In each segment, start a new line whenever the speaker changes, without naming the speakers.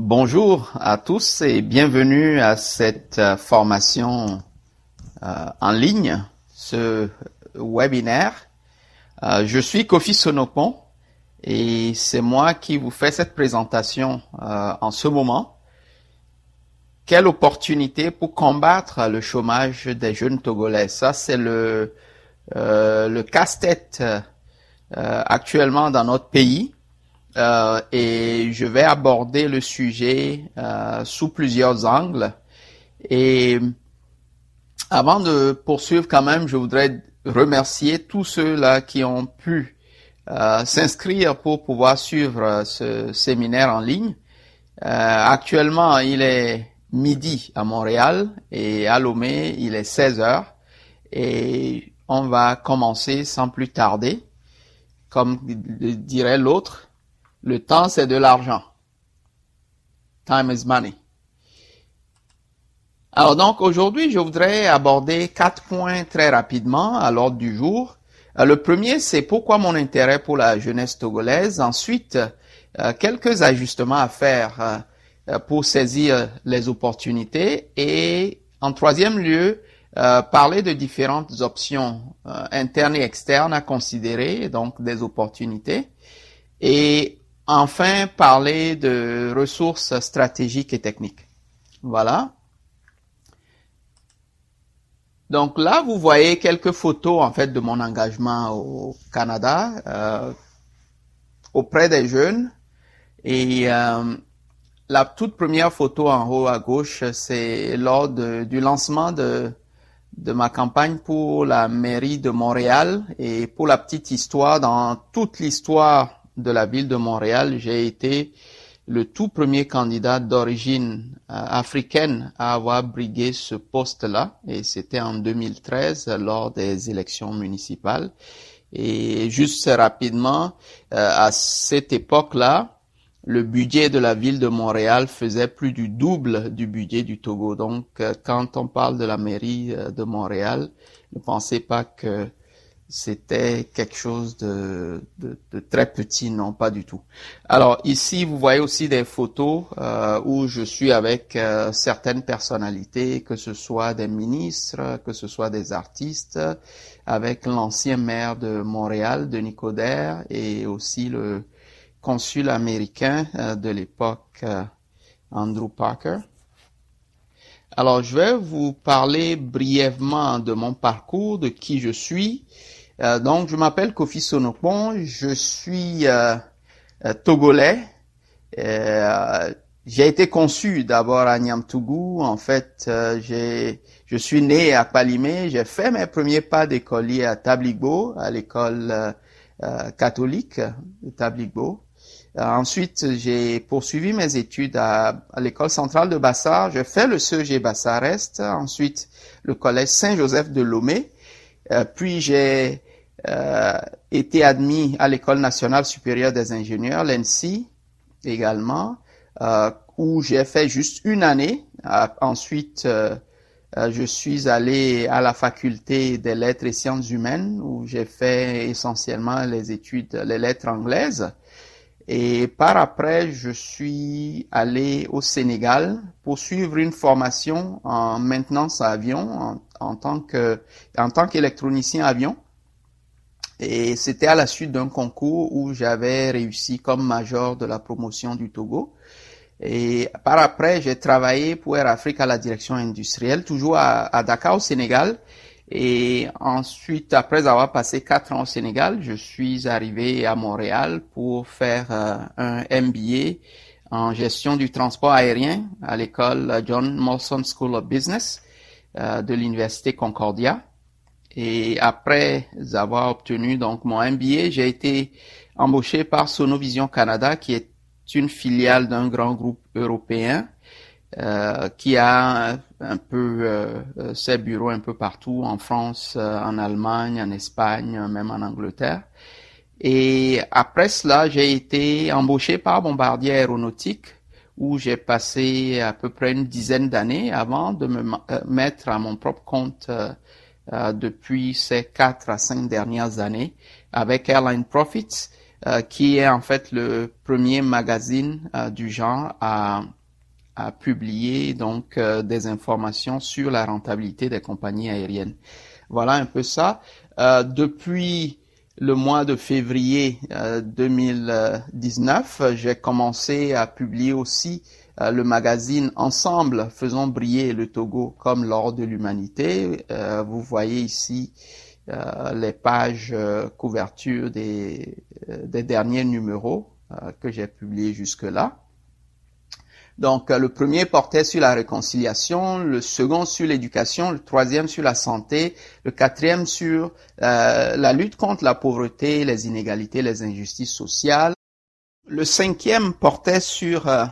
Bonjour à tous et bienvenue à cette euh, formation euh, en ligne, ce webinaire. Euh, je suis Kofi Sonopon et c'est moi qui vous fais cette présentation en ce moment. Quelle opportunité pour combattre le chômage des jeunes Togolais. Ça, c'est le, le casse-tête actuellement dans notre pays. Euh, et je vais aborder le sujet euh, sous plusieurs angles. Et avant de poursuivre quand même, je voudrais remercier tous ceux-là qui ont pu euh, s'inscrire pour pouvoir suivre ce séminaire en ligne. actuellement, il est midi à Montréal et à Lomé, il est 16 heures. Et on va commencer sans plus tarder. Comme dirait l'autre, le temps, c'est de l'argent. Time is money. Alors donc aujourd'hui, je voudrais aborder quatre points très rapidement à l'ordre du jour. Euh, le premier, c'est pourquoi mon intérêt pour la jeunesse togolaise. Ensuite, euh, quelques ajustements à faire euh, pour saisir les opportunités. Et en troisième lieu, parler de différentes options internes et externes à considérer, donc des opportunités. Et Enfin, parler de ressources stratégiques et techniques. Voilà. Donc là, vous voyez quelques photos en fait de mon engagement au Canada euh, auprès des jeunes. Et euh, la toute première photo en haut à gauche, c'est lors du lancement de, de ma campagne pour la mairie de Montréal. Et pour la petite histoire, dans toute l'histoire de la ville de Montréal, j'ai été le tout premier candidat d'origine euh, africaine à avoir brigué ce poste-là, et c'était en 2013 lors des élections municipales. Et juste rapidement, euh, à cette époque-là, le budget de la ville de Montréal faisait plus du double du budget du Togo. Donc, euh, quand on parle de la mairie de Montréal, ne pensez pas que c'était quelque chose de, de, de, très petit, non, pas du tout. Alors ici, vous voyez aussi des photos euh, où je suis avec euh, certaines personnalités, que ce soit des ministres, que ce soit des artistes, avec l'ancien maire de Montréal, Denis Coderre, et aussi le consul américain euh, de l'époque, euh, Andrew Parker. Alors, je vais vous parler brièvement de mon parcours, de qui je suis, euh, donc, je m'appelle Kofi Sonopon, je suis euh, euh togolais. Euh, j'ai été conçu d'abord à Niamtougou. En fait, j'ai, je suis né à Palimé. J'ai fait mes premiers pas d'écolier à Tabligbo, à l'école catholique de Tabligbo. ensuite, j'ai poursuivi mes études à, à l'école centrale de Bassar. J'ai fait le CEG Bassar-Est, ensuite le collège Saint-Joseph de Lomé. puis j'ai euh, été admis à l'École nationale supérieure des ingénieurs, l'ENSI également, euh, où j'ai fait juste une année. Euh, ensuite, euh, je suis allé à la faculté des lettres et sciences humaines, où j'ai fait essentiellement les études, les lettres anglaises. Et par après, je suis allé au Sénégal pour suivre une formation en maintenance à avion en, en tant que en tant qu'électronicien avion. Et c'était à la suite d'un concours où j'avais réussi comme major de la promotion du Togo. Et par après, j'ai travaillé pour Air Afrique à la direction industrielle, toujours à, Dakar au Sénégal. Et ensuite, après avoir passé quatre ans au Sénégal, je suis arrivé à Montréal pour faire euh, un MBA en gestion du transport aérien à l'école John Molson School of Business euh, de l'Université Concordia. Et après avoir obtenu donc mon MBA, j'ai été embauché par Sonovision Canada, qui est une filiale d'un grand groupe européen euh, qui a un peu euh, ses bureaux un peu partout en France, euh, en Allemagne, en Espagne, même en Angleterre. Et après cela, j'ai été embauché par Bombardier Aéronautique où j'ai passé à peu près une dizaine d'années avant de me euh, mettre à mon propre compte euh, euh, depuis ces quatre à cinq dernières années avec Airline Profits, qui est en fait le premier magazine du genre à, à publier donc des informations sur la rentabilité des compagnies aériennes. Voilà un peu ça. depuis le mois de février 2019, j'ai commencé à publier aussi euh, le magazine Ensemble, faisons briller le Togo comme l'or de l'humanité. Euh, vous voyez ici euh, les pages couverture des, des, derniers numéros que j'ai publiés jusque-là. Donc le premier portait sur la réconciliation, le second sur l'éducation, le troisième sur la santé, le quatrième sur la lutte contre la pauvreté, les inégalités, les injustices sociales. Le cinquième portait sur euh,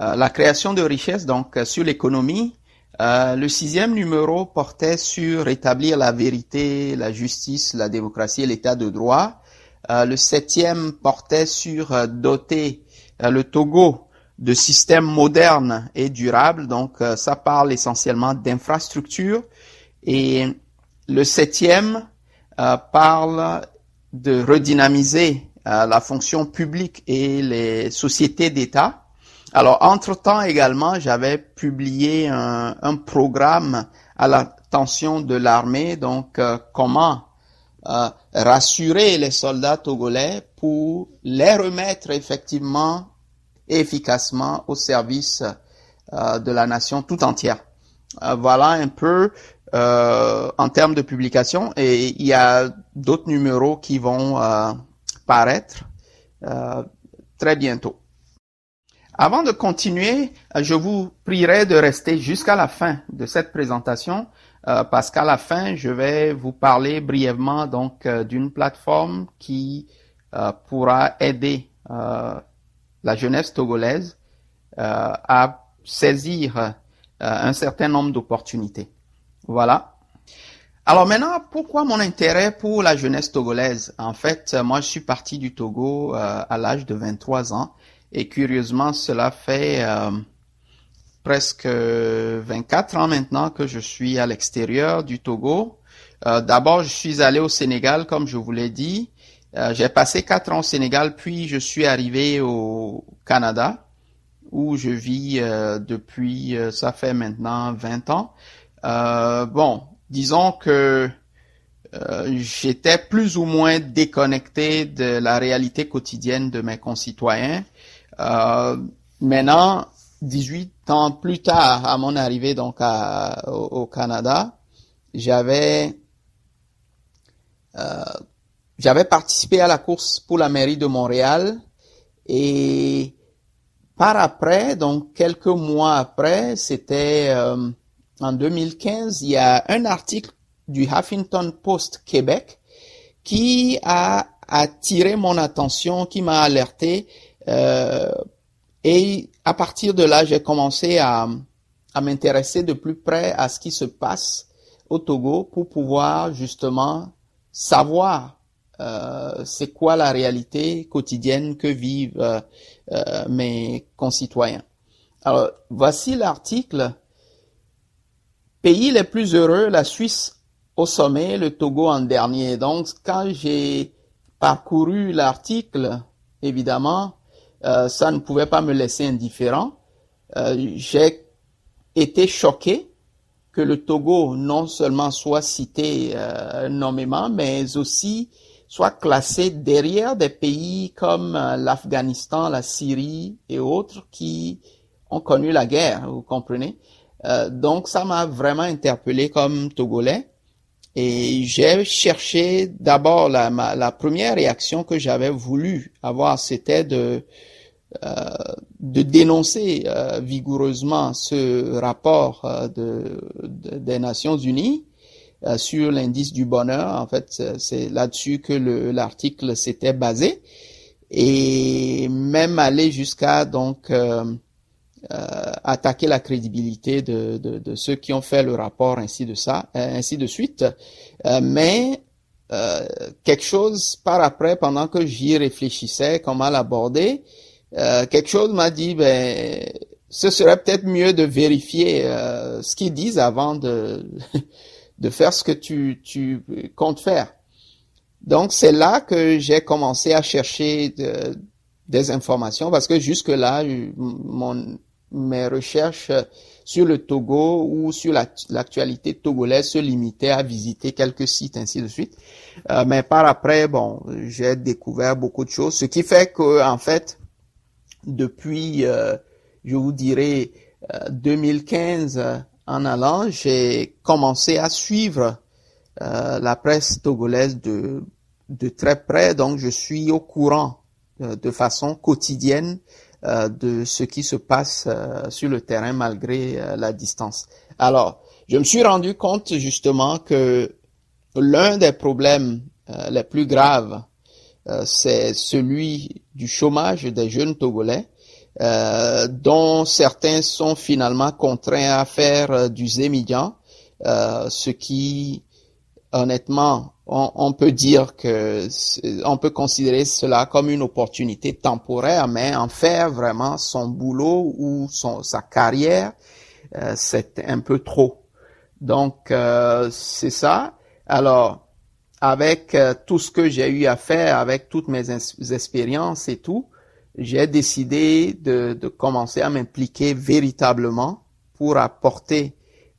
la création de richesses, donc euh, sur l'économie. Euh, le sixième numéro portait sur établir la vérité, la justice, la démocratie et l'état de droit. le septième portait sur doter le Togo de systèmes modernes et durables. Donc, ça parle essentiellement d'infrastructures. Et le septième parle de redynamiser la fonction publique et les sociétés d'État. Alors, entre-temps également, j'avais publié un, programme à l'attention de l'armée, donc euh, comment euh, rassurer les soldats togolais pour les remettre effectivement et efficacement au service euh, de la nation tout entière. voilà un peu en termes de publication et il y a d'autres numéros qui vont paraître très bientôt. Avant de continuer, euh, je vous prierai de rester jusqu'à la fin de cette présentation euh, parce qu'à la fin, je vais vous parler brièvement donc euh, d'une plateforme qui pourra aider la jeunesse togolaise à saisir un certain nombre d'opportunités. Voilà. Alors maintenant, pourquoi mon intérêt pour la jeunesse togolaise? En fait, moi, je suis parti du Togo à l'âge de 23 ans et curieusement, cela fait euh, presque 24 ans maintenant que je suis à l'extérieur du Togo. Euh, D'abord, je suis allé au Sénégal, comme je vous l'ai dit. Euh, J'ai passé quatre ans au Sénégal, puis je suis arrivé au Canada, où je vis euh, depuis, ça fait maintenant 20 ans. bon, disons que j'étais plus ou moins déconnecté de la réalité quotidienne de mes concitoyens. Euh, maintenant, 18 ans plus tard, à mon arrivée donc au, Canada, j'avais euh, j'avais participé à la course pour la mairie de Montréal et par après, donc quelques mois après, c'était euh, en 2015, il y a un article du Huffington Post Québec qui a attiré mon attention, qui m'a alerté euh, et à partir de là, j'ai commencé à, à m'intéresser de plus près à ce qui se passe au Togo pour pouvoir justement savoir euh, c'est quoi la réalité quotidienne que vivent euh, euh mes concitoyens. Alors, voici l'article. Pays les plus heureux, la Suisse au sommet, le Togo en dernier. Donc, quand j'ai parcouru l'article, évidemment, euh, ça ne pouvait pas me laisser indifférent. Euh, j'ai été choqué que le Togo non seulement soit cité euh, nommément, mais aussi soit classé derrière des pays comme l'Afghanistan, la Syrie et autres qui ont connu la guerre, vous comprenez? donc ça m'a vraiment interpellé comme Togolais. Et j'ai cherché d'abord la, la première réaction que j'avais voulu avoir, c'était de euh, de dénoncer euh, vigoureusement ce rapport euh, de, des Nations Unies sur l'indice du bonheur. En fait, c'est là-dessus que l'article s'était basé et même aller jusqu'à donc attaquer la crédibilité de, ceux qui ont fait le rapport, ainsi de ça, ainsi de suite. mais quelque chose par après, pendant que j'y réfléchissais, comment l'aborder, euh, quelque chose m'a dit, ben, ce serait peut-être mieux de vérifier euh, ce qu'ils disent avant de, de faire ce que tu, tu comptes faire. Donc c'est là que j'ai commencé à chercher des informations parce que jusque là, mon, mes recherches sur le Togo ou sur l'actualité togolaise se limitaient à visiter quelques sites ainsi de suite. Euh, mais par après, bon, j'ai découvert beaucoup de choses, ce qui fait que en fait, depuis, euh, je vous dirais, 2015 euh, en allant, j'ai commencé à suivre la presse togolaise de de très près, donc je suis au courant de façon quotidienne de ce qui se passe sur le terrain malgré la distance. Alors, je me suis rendu compte justement que l'un des problèmes euh, les plus graves, euh, c'est celui du chômage des jeunes Togolais, euh, dont certains sont finalement contraints à faire du zémidjan, ce qui, honnêtement, on, on, peut dire que on peut considérer cela comme une opportunité temporaire, mais en faire vraiment son boulot ou son, sa carrière, c'est un peu trop. Donc c'est ça. Alors, avec euh, tout ce que j'ai eu à faire, avec toutes mes expériences et tout, j'ai décidé de, de, commencer à m'impliquer véritablement pour apporter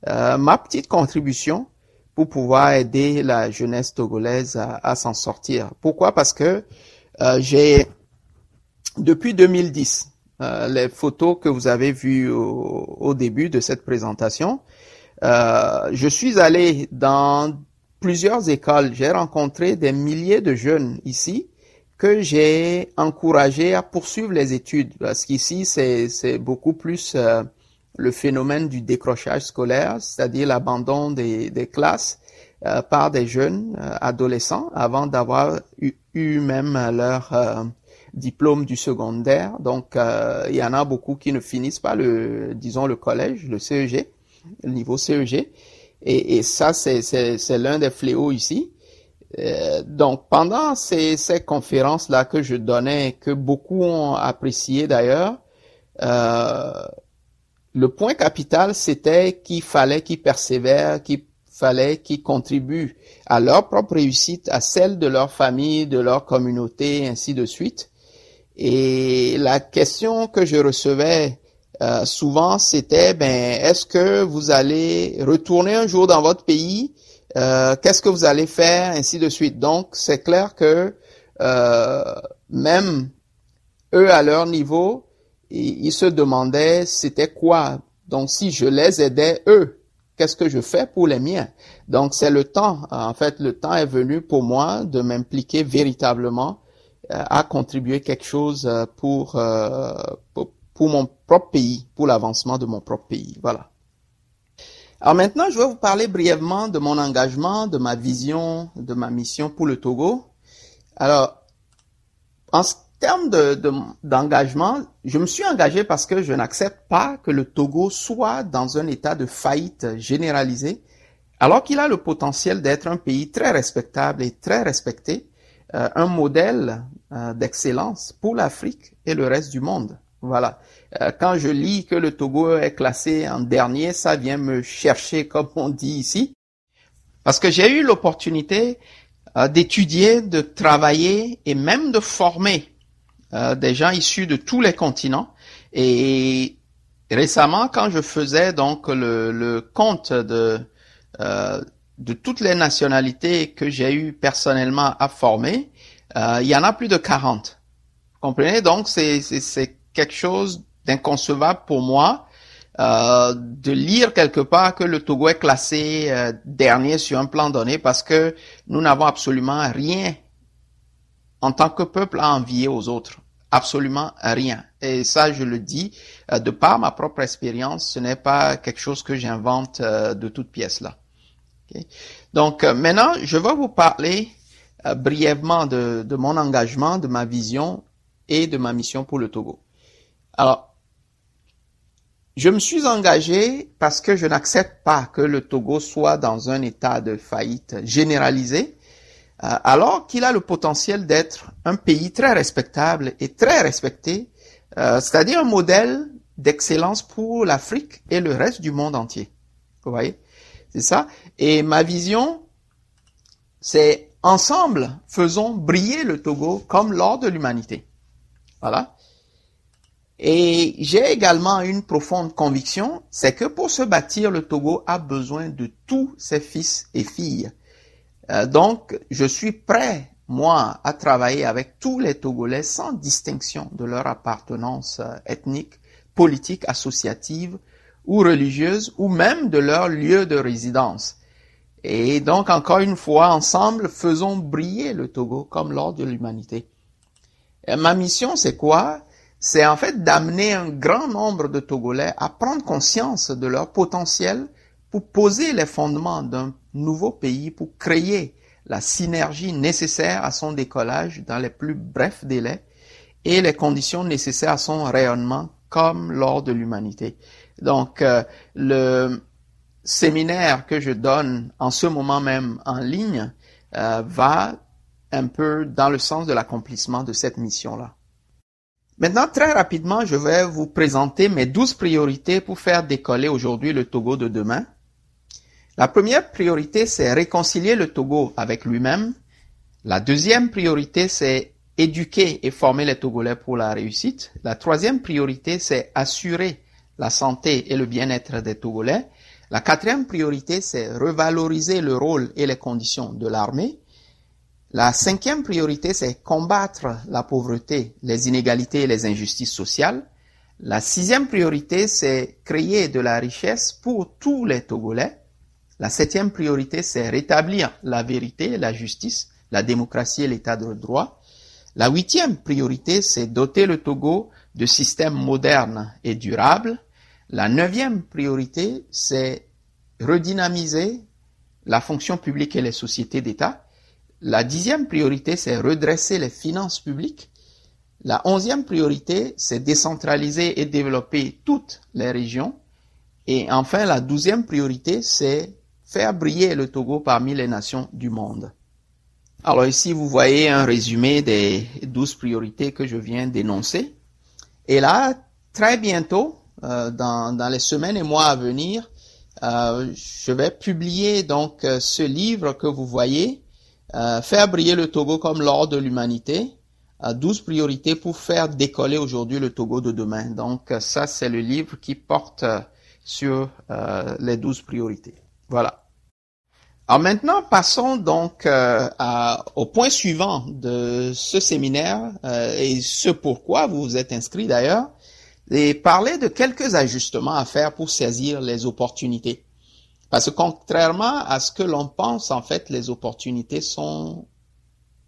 euh, ma petite contribution pour pouvoir aider la jeunesse togolaise à, à s'en sortir. Pourquoi? Parce que euh, j'ai, depuis 2010, les photos que vous avez vues au, au début de cette présentation, je suis allé dans plusieurs écoles. J'ai rencontré des milliers de jeunes ici que j'ai encouragé à poursuivre les études parce qu'ici c'est beaucoup plus euh, le phénomène du décrochage scolaire, c'est-à-dire l'abandon des, des, classes euh, par des jeunes euh, adolescents avant d'avoir eu, eu, même leur diplôme du secondaire. Donc il y en a beaucoup qui ne finissent pas le disons le collège, le CEG, le niveau CEG. Et, et ça, c'est l'un des fléaux ici. Euh, donc, pendant ces, ces conférences-là que je donnais, que beaucoup ont apprécié d'ailleurs, euh, le point capital, c'était qu'il fallait qu'ils persévèrent, qu'il fallait qu'ils contribuent à leur propre réussite, à celle de leur famille, de leur communauté, ainsi de suite. Et la question que je recevais euh, souvent c'était ben est-ce que vous allez retourner un jour dans votre pays? Euh, qu'est-ce que vous allez faire? Ainsi de suite. Donc c'est clair que euh, même eux à leur niveau ils, se demandaient c'était quoi? Donc si je les aidais eux qu'est-ce que je fais pour les miens? Donc c'est le temps. En fait le temps est venu pour moi de m'impliquer véritablement à contribuer quelque chose pour, pour mon propre pays, pour l'avancement de mon propre pays. Voilà. Alors maintenant, je vais vous parler brièvement de mon engagement, de ma vision, de ma mission pour le Togo. Alors, en termes d'engagement, de, je me suis engagé parce que je n'accepte pas que le Togo soit dans un état de faillite généralisée, alors qu'il a le potentiel d'être un pays très respectable et très respecté, euh, un modèle euh, d'excellence pour l'Afrique et le reste du monde. Voilà. Euh, quand je lis que le Togo est classé en dernier, ça vient me chercher, comme on dit ici. Parce que j'ai eu l'opportunité euh, d'étudier, de travailler et même de former euh, des gens issus de tous les continents. Et récemment, quand je faisais donc le, le compte de, de toutes les nationalités que j'ai eu personnellement à former, il y en a plus de 40. Vous comprenez? Donc, c'est quelque chose d'inconcevable pour moi euh, de lire quelque part que le Togo est classé euh, dernier sur un plan donné parce que nous n'avons absolument rien en tant que peuple à envier aux autres. Absolument rien. Et ça, je le dis euh, de par ma propre expérience, ce n'est pas quelque chose que j'invente de toute pièce là. Donc maintenant, je vais vous parler brièvement de, de mon engagement, de ma vision et de ma mission pour le Togo. Alors, je me suis engagé parce que je n'accepte pas que le Togo soit dans un état de faillite généralisé, euh, alors qu'il a le potentiel d'être un pays très respectable et très respecté, euh, c'est-à-dire un modèle d'excellence pour l'Afrique et le reste du monde entier. Vous voyez? C'est ça? Et ma vision, c'est ensemble, faisons briller le Togo comme l'or de l'humanité. Voilà. Et j'ai également une profonde conviction, c'est que pour se bâtir, le Togo a besoin de tous ses fils et filles. Euh, donc, je suis prêt, moi, à travailler avec tous les Togolais sans distinction de leur appartenance euh, ethnique, politique, associative ou religieuse, ou même de leur lieu de résidence. Et donc, encore une fois, ensemble, faisons briller le Togo comme l'or de l'humanité. Ma mission, c'est quoi? C'est en fait d'amener un grand nombre de Togolais à prendre conscience de leur potentiel pour poser les fondements d'un nouveau pays, pour créer la synergie nécessaire à son décollage dans les plus brefs délais et les conditions nécessaires à son rayonnement comme lors de l'humanité. Donc, euh, le séminaire que je donne en ce moment même en ligne euh, va un peu dans le sens de l'accomplissement de cette mission-là. Maintenant, très rapidement, je vais vous présenter mes douze priorités pour faire décoller aujourd'hui le Togo de demain. La première priorité, c'est réconcilier le Togo avec lui-même. La deuxième priorité, c'est éduquer et former les Togolais pour la réussite. La troisième priorité, c'est assurer la santé et le bien-être des Togolais. La quatrième priorité, c'est revaloriser le rôle et les conditions de l'armée. La cinquième priorité, c'est combattre la pauvreté, les inégalités et les injustices sociales. La sixième priorité, c'est créer de la richesse pour tous les Togolais. La septième priorité, c'est rétablir la vérité, la justice, la démocratie et l'état de droit. La huitième priorité, c'est doter le Togo de systèmes modernes et durables. La neuvième priorité, c'est redynamiser la fonction publique et les sociétés d'État. La dixième priorité, c'est redresser les finances publiques. La onzième priorité, c'est décentraliser et développer toutes les régions. Et enfin, la douzième priorité, c'est faire briller le Togo parmi les nations du monde. Alors ici, vous voyez un résumé des douze priorités que je viens d'énoncer. Et là, très bientôt, euh, dans, les semaines et mois à venir, euh, je vais publier donc euh, ce livre que vous voyez faire briller le Togo comme l'or de l'humanité. 12 priorités pour faire décoller aujourd'hui le Togo de demain. Donc ça, c'est le livre qui porte euh, sur euh, les 12 priorités. Voilà. Alors maintenant, passons donc au point suivant de ce séminaire et ce pourquoi vous vous êtes inscrit d'ailleurs, et parler de quelques ajustements à faire pour saisir les opportunités. Parce que contrairement à ce que l'on pense, en fait, les opportunités sont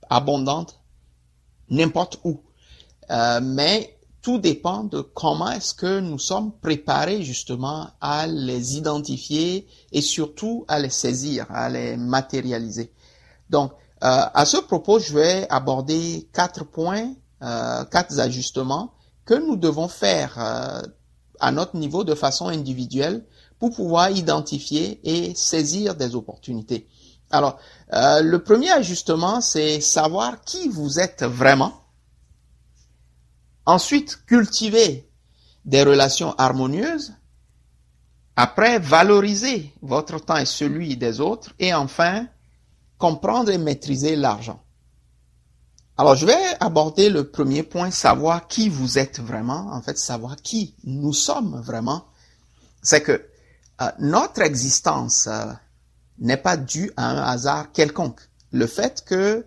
abondantes n'importe où. Euh, mais tout dépend de comment est-ce que nous sommes préparés justement à les identifier et surtout à les saisir, à les matérialiser. Donc, euh, à ce propos, je vais aborder quatre points, euh, quatre ajustements que nous devons faire euh, à notre niveau de façon individuelle pour pouvoir identifier et saisir des opportunités. Alors, euh, le premier ajustement, c'est savoir qui vous êtes vraiment. Ensuite, cultiver des relations harmonieuses. Après, valoriser votre temps et celui des autres. Et enfin, comprendre et maîtriser l'argent. Alors, je vais aborder le premier point, savoir qui vous êtes vraiment. En fait, savoir qui nous sommes vraiment. C'est que notre existence euh, n'est pas due à un hasard quelconque. Le fait que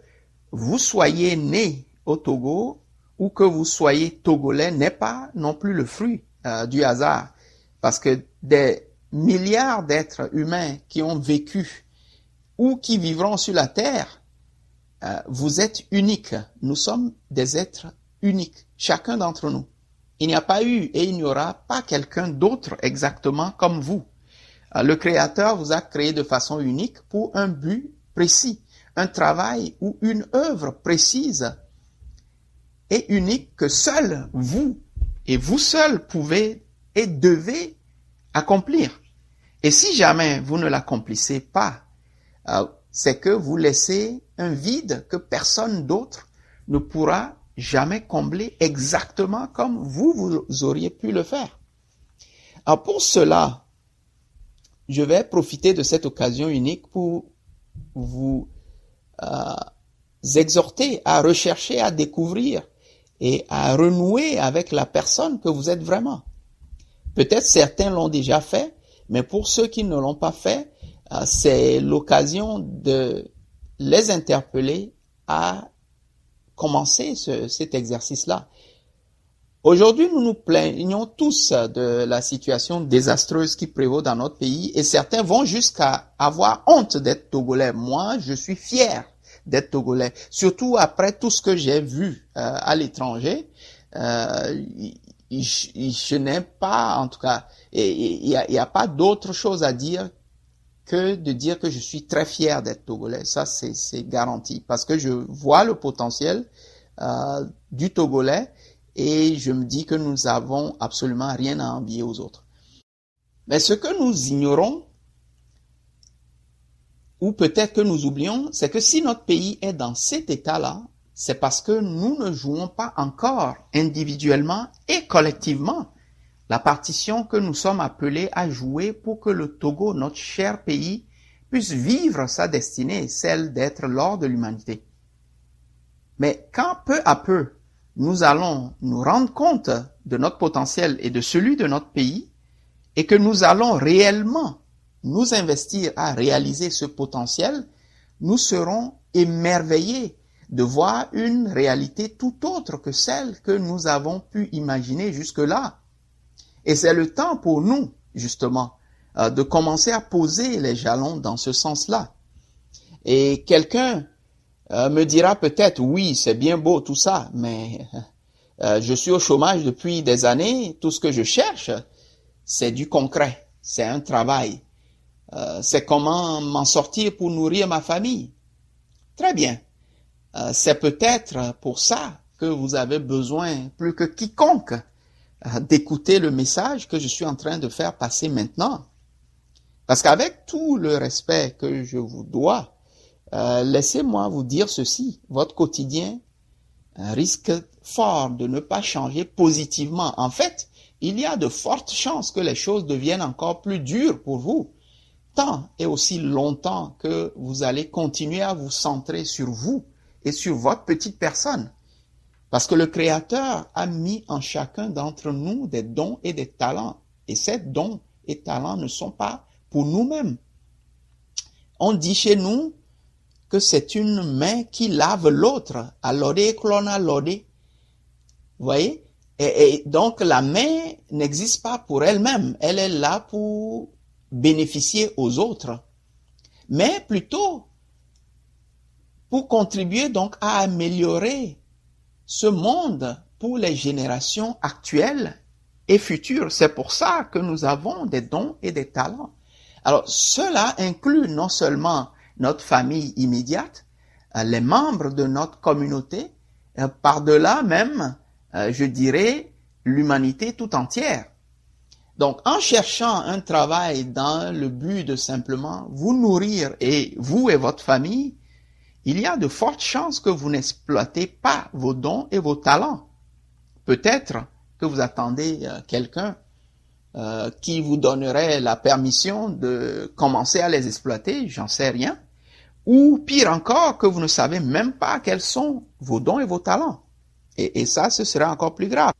vous soyez né au Togo ou que vous soyez togolais n'est pas non plus le fruit euh, du hasard. Parce que des milliards d'êtres humains qui ont vécu ou qui vivront sur la Terre, vous êtes uniques. Nous sommes des êtres uniques, chacun d'entre nous. Il n'y a pas eu et il n'y aura pas quelqu'un d'autre exactement comme vous. Euh, le Créateur vous a créé de façon unique pour un but précis, un travail ou une œuvre précise et unique que seul vous et vous seul pouvez et devez accomplir. Et si jamais vous ne l'accomplissez pas, euh, c'est que vous laissez un vide que personne d'autre ne pourra jamais combler exactement comme vous, vous auriez pu le faire. Alors pour cela, je vais profiter de cette occasion unique pour vous exhorter à rechercher, à découvrir et à renouer avec la personne que vous êtes vraiment. Peut-être certains l'ont déjà fait, mais pour ceux qui ne l'ont pas fait, euh, c'est l'occasion de les interpeller à commencer cet exercice-là. Aujourd'hui, nous nous plaignons tous de la situation désastreuse qui prévaut dans notre pays et certains vont jusqu'à avoir honte d'être togolais. Moi, je suis fier d'être togolais, surtout après tout ce que j'ai vu euh, à l'étranger. Euh, je n'ai pas, en tout cas, il n'y a, a, pas d'autre chose à dire que de dire que je suis très fier d'être togolais. Ça, c'est garanti parce que je vois le potentiel euh, du togolais et je me dis que nous avons absolument rien à envier aux autres. Mais ce que nous ignorons, ou peut-être que nous oublions, c'est que si notre pays est dans cet état-là, c'est parce que nous ne jouons pas encore individuellement et collectivement la partition que nous sommes appelés à jouer pour que le Togo, notre cher pays, puisse vivre sa destinée, celle d'être l'or de l'humanité. Mais quand peu à peu nous allons nous rendre compte de notre potentiel et de celui de notre pays, et que nous allons réellement nous investir à réaliser ce potentiel, nous serons émerveillés de voir une réalité tout autre que celle que nous avons pu imaginer jusque-là. Et c'est le temps pour nous, justement, euh, de commencer à poser les jalons dans ce sens-là. Et quelqu'un euh, me dira peut-être, oui, c'est bien beau tout ça, mais euh, je suis au chômage depuis des années, tout ce que je cherche, c'est du concret, c'est un travail, c'est comment m'en sortir pour nourrir ma famille. Très bien. Euh, c'est peut-être pour ça que vous avez besoin plus que quiconque euh, d'écouter le message que je suis en train de faire passer maintenant. Parce qu'avec tout le respect que je vous dois, euh, laissez-moi vous dire ceci. Votre quotidien risque fort de ne pas changer positivement. En fait, il y a de fortes chances que les choses deviennent encore plus dures pour vous, tant et aussi longtemps que vous allez continuer à vous centrer sur vous et sur votre petite personne. Parce que le Créateur a mis en chacun d'entre nous des dons et des talents. Et ces dons et talents ne sont pas pour nous-mêmes. On dit chez nous que c'est une main qui lave l'autre. Alodé, clona, lodé. Vous voyez? Et, et, donc la main n'existe pas pour elle-même. Elle est là pour bénéficier aux autres. Mais plutôt pour contribuer donc à améliorer ce monde pour les générations actuelles et futures. C'est pour ça que nous avons des dons et des talents. Alors, cela inclut non seulement notre famille immédiate, euh, les membres de notre communauté, euh, par-delà même, euh, je dirais, l'humanité tout entière. Donc, en cherchant un travail dans le but de simplement vous nourrir et vous et votre famille, il y a de fortes chances que vous n'exploitez pas vos dons et vos talents. Peut-être que vous attendez quelqu'un qui vous donnerait la permission de commencer à les exploiter, j'en sais rien. Ou pire encore, que vous ne savez même pas quels sont vos dons et vos talents. Et, et ça, ce serait encore plus grave.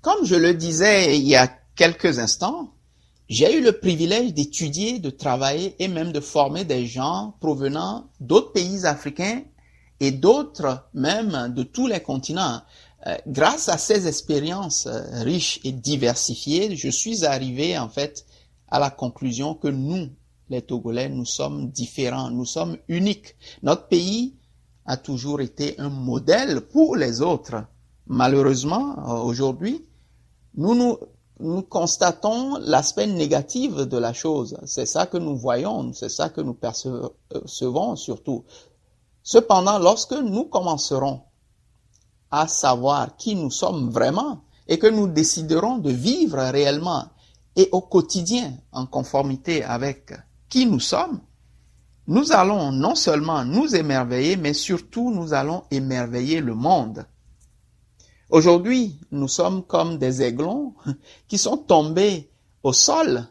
Comme je le disais il y a quelques instants, j'ai eu le privilège d'étudier, de travailler et même de former des gens provenant d'autres pays africains et d'autres même de tous les continents. Euh, grâce à ces expériences euh, riches et diversifiées, je suis arrivé en fait à la conclusion que nous, les Togolais, nous sommes différents, nous sommes uniques. Notre pays a toujours été un modèle pour les autres. Malheureusement, euh, aujourd'hui, nous nous nous constatons l'aspect négatif de la chose. C'est ça que nous voyons, c'est ça que nous percevons surtout. Cependant, lorsque nous commencerons à savoir qui nous sommes vraiment et que nous déciderons de vivre réellement et au quotidien en conformité avec qui nous sommes, nous allons non seulement nous émerveiller, mais surtout nous allons émerveiller le monde. Aujourd'hui, nous sommes comme des aiglons qui sont tombés au sol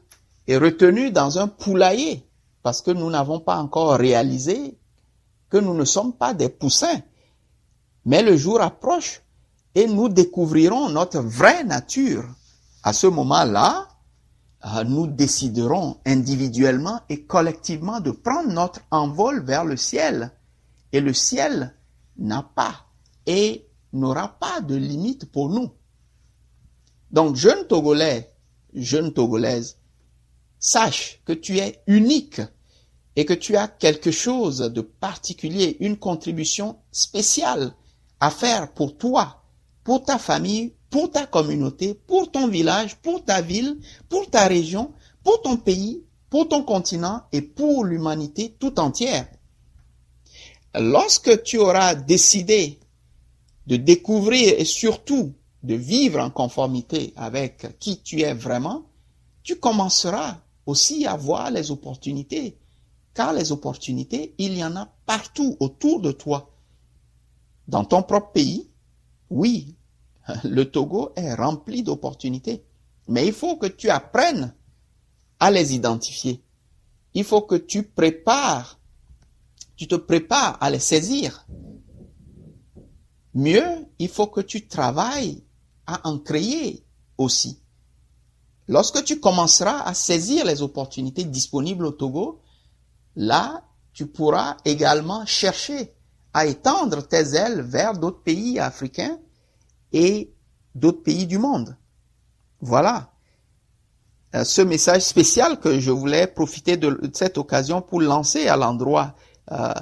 et retenus dans un poulailler parce que nous n'avons pas encore réalisé que nous ne sommes pas des poussins. Mais le jour approche et nous découvrirons notre vraie nature. À ce moment-là, nous déciderons individuellement et collectivement de prendre notre envol vers le ciel. Et le ciel n'a pas et n'aura pas de limite pour nous. Donc, jeune Togolais, jeune Togolaise, sache que tu es unique et que tu as quelque chose de particulier, une contribution spéciale à faire pour toi, pour ta famille, pour ta communauté, pour ton village, pour ta ville, pour ta région, pour ton pays, pour ton continent et pour l'humanité tout entière. Lorsque tu auras décidé de découvrir et surtout de vivre en conformité avec qui tu es vraiment, tu commenceras aussi à voir les opportunités. Car les opportunités, il y en a partout autour de toi. Dans ton propre pays, oui, le Togo est rempli d'opportunités. Mais il faut que tu apprennes à les identifier. Il faut que tu prépares, tu te prépares à les saisir. Mieux, il faut que tu travailles à en créer aussi. Lorsque tu commenceras à saisir les opportunités disponibles au Togo, là, tu pourras également chercher à étendre tes ailes vers d'autres pays africains et d'autres pays du monde. Voilà. Euh, ce message spécial que je voulais profiter de cette occasion pour lancer à l'endroit euh,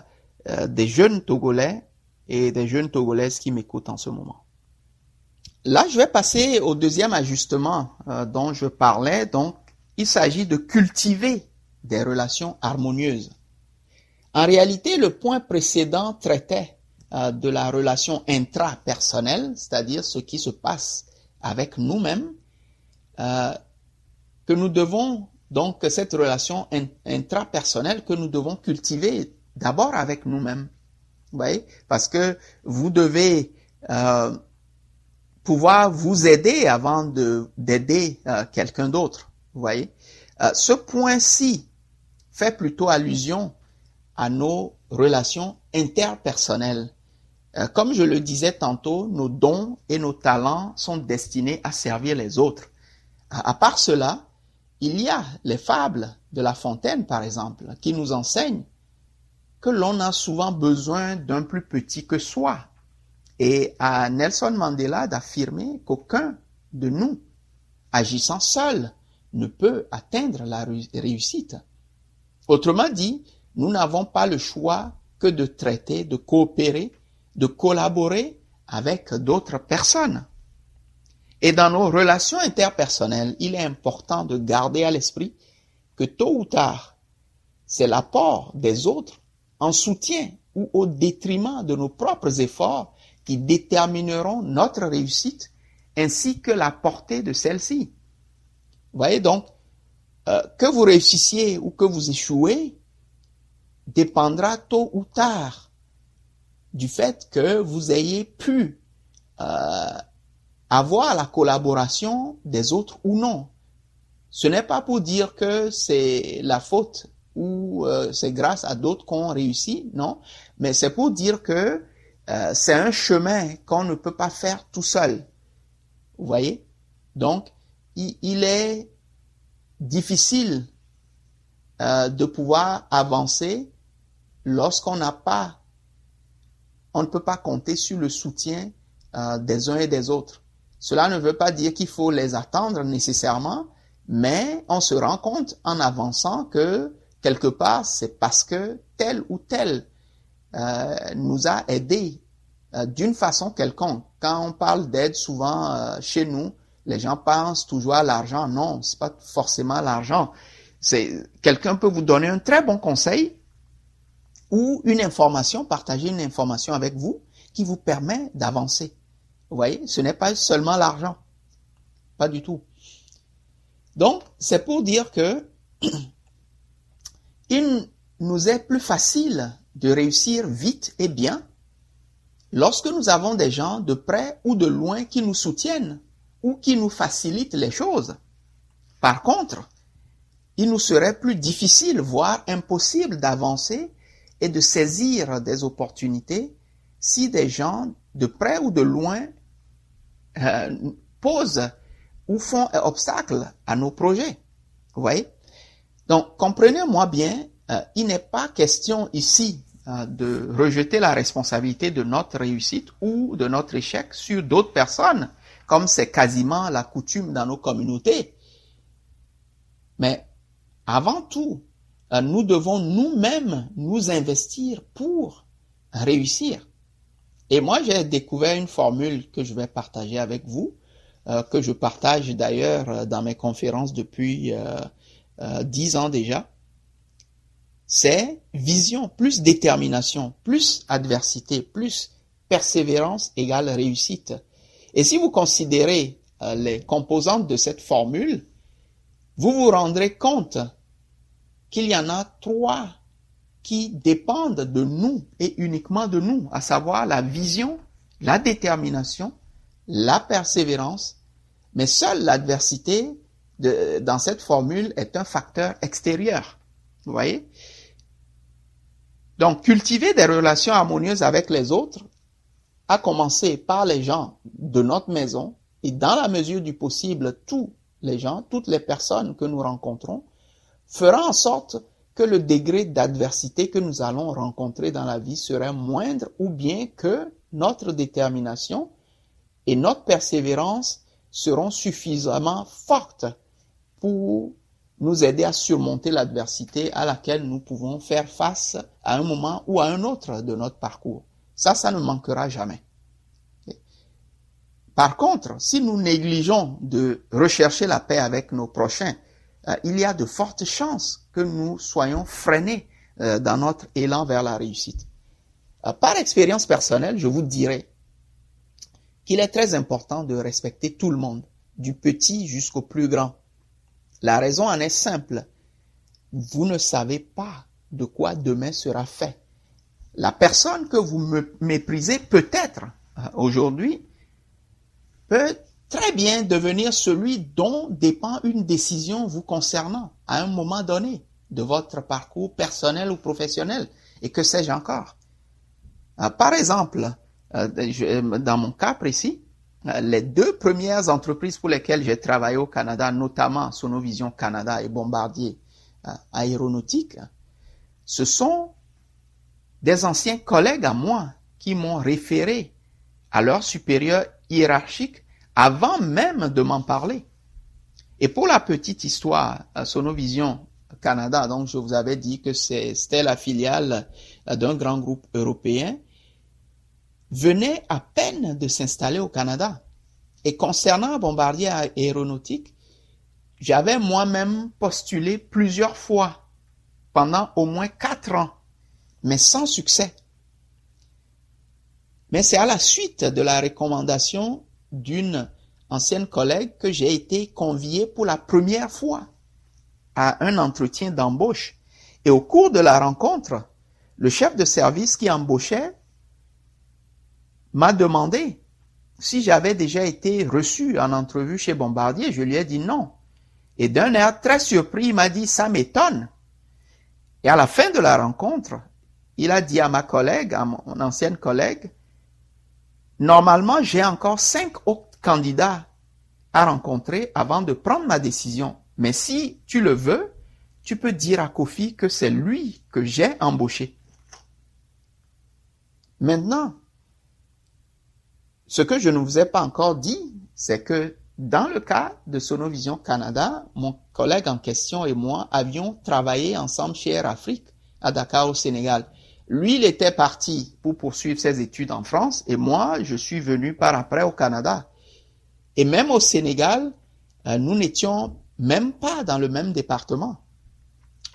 euh, des jeunes Togolais et des jeunes Togolaises qui m'écoutent en ce moment. Là, je vais passer au deuxième ajustement dont je parlais. Donc, il s'agit de cultiver des relations harmonieuses. En réalité, le point précédent traitait euh, de la relation intrapersonnelle, c'est-à-dire ce qui se passe avec nous-mêmes, euh, que nous devons donc cette relation intrapersonnelle que nous devons cultiver d'abord avec nous-mêmes. Vous voyez, parce que vous devez euh, pouvoir vous aider avant de d'aider quelqu'un d'autre. Vous voyez, ce point-ci fait plutôt allusion à nos relations interpersonnelles. Euh, comme je le disais tantôt, nos dons et nos talents sont destinés à servir les autres. À part cela, il y a les fables de La Fontaine, par exemple, qui nous enseignent que l'on a souvent besoin d'un plus petit que soi. Et à Nelson Mandela d'affirmer qu'aucun de nous, agissant seul, ne peut atteindre la réussite. Autrement dit, nous n'avons pas le choix que de traiter, de coopérer de collaborer avec d'autres personnes. Et dans nos relations interpersonnelles, il est important de garder à l'esprit que tôt ou tard, c'est l'apport des autres en soutien ou au détriment de nos propres efforts qui détermineront notre réussite ainsi que la portée de celle-ci. Voyez donc, euh, que vous réussissiez ou que vous échouez dépendra tôt ou tard du fait que vous ayez pu euh, avoir la collaboration des autres ou non. Ce n'est pas pour dire que c'est la faute ou euh, c'est grâce à d'autres qu'on réussit, non, mais c'est pour dire que euh, c'est un chemin qu'on ne peut pas faire tout seul. Vous voyez? Donc, il, il, est difficile de pouvoir avancer lorsqu'on n'a pas on ne peut pas compter sur le soutien euh, des uns et des autres. Cela ne veut pas dire qu'il faut les attendre nécessairement, mais on se rend compte en avançant que quelque part c'est parce que tel ou tel euh, nous a aidés euh, d'une façon quelconque. Quand on parle d'aide souvent chez nous, les gens pensent toujours à l'argent. Non, c'est pas forcément l'argent. Quelqu'un peut vous donner un très bon conseil, ou une information, partager une information avec vous qui vous permet d'avancer. Vous voyez, ce n'est pas seulement l'argent. Pas du tout. Donc, c'est pour dire que il nous est plus facile de réussir vite et bien lorsque nous avons des gens de près ou de loin qui nous soutiennent ou qui nous facilitent les choses. Par contre, il nous serait plus difficile, voire impossible d'avancer et de saisir des opportunités si des gens de près ou de loin euh, posent ou font obstacle à nos projets. Vous voyez? Donc, comprenez-moi bien, euh, il n'est pas question ici euh, de rejeter la responsabilité de notre réussite ou de notre échec sur d'autres personnes, comme c'est quasiment la coutume dans nos communautés. Mais avant tout, nous devons nous-mêmes nous investir pour réussir. Et moi, j'ai découvert une formule que je vais partager avec vous, euh, que je partage d'ailleurs euh, dans mes conférences depuis dix ans déjà. C'est vision plus détermination, plus adversité, plus persévérance égale réussite. Et si vous considérez les composantes de cette formule, vous vous rendrez compte qu'il y en a trois qui dépendent de nous et uniquement de nous, à savoir la vision, la détermination, la persévérance, mais seule l'adversité dans cette formule est un facteur extérieur. Vous voyez? Donc, cultiver des relations harmonieuses avec les autres, à commencer par les gens de notre maison, et dans la mesure du possible, tous les gens, toutes les personnes que nous rencontrons, fera en sorte que le degré d'adversité que nous allons rencontrer dans la vie serait moindre ou bien que notre détermination et notre persévérance seront suffisamment fortes pour nous aider à surmonter l'adversité à laquelle nous pouvons faire face à un moment ou à un autre de notre parcours. Ça, ça ne manquera jamais. Par contre, si nous négligeons de rechercher la paix avec nos prochains, il y a de fortes chances que nous soyons freinés euh, dans notre élan vers la réussite. Euh, par expérience personnelle, je vous dirais qu'il est très important de respecter tout le monde, du petit jusqu'au plus grand. La raison en est simple. Vous ne savez pas de quoi demain sera fait. La personne que vous méprisez peut-être aujourd'hui peut très bien devenir celui dont dépend une décision vous concernant à un moment donné de votre parcours personnel ou professionnel. Et que sais-je encore euh, Par exemple, euh, dans mon cas précis, euh, les deux premières entreprises pour lesquelles j'ai travaillé au Canada, notamment Sonovision Canada et Bombardier Aéronautique, ce sont des anciens collègues à moi qui m'ont référé à leur supérieur hiérarchique avant même de m'en parler. Et pour la petite histoire, Sonovision Canada, donc je vous avais dit que c'était la filiale d'un grand groupe européen, venait à peine de s'installer au Canada. Et concernant Bombardier Aéronautique, j'avais moi-même postulé plusieurs fois pendant au moins quatre ans, mais sans succès. Mais c'est à la suite de la recommandation d'une ancienne collègue que j'ai été convié pour la première fois à un entretien d'embauche. Et au cours de la rencontre, le chef de service qui embauchait m'a demandé si j'avais déjà été reçu en entrevue chez Bombardier. Je lui ai dit non. Et d'un air très surpris, il m'a dit ça m'étonne. Et à la fin de la rencontre, il a dit à ma collègue, à mon ancienne collègue, Normalement, j'ai encore cinq autres candidats à rencontrer avant de prendre ma décision. Mais si tu le veux, tu peux dire à Kofi que c'est lui que j'ai embauché. Maintenant, ce que je ne vous ai pas encore dit, c'est que dans le cas de Sonovision Canada, mon collègue en question et moi avions travaillé ensemble chez Air Afrique à Dakar au Sénégal. Lui, il était parti pour poursuivre ses études en France et moi, je suis venu par après au Canada. Et même au Sénégal, euh, nous n'étions même pas dans le même département.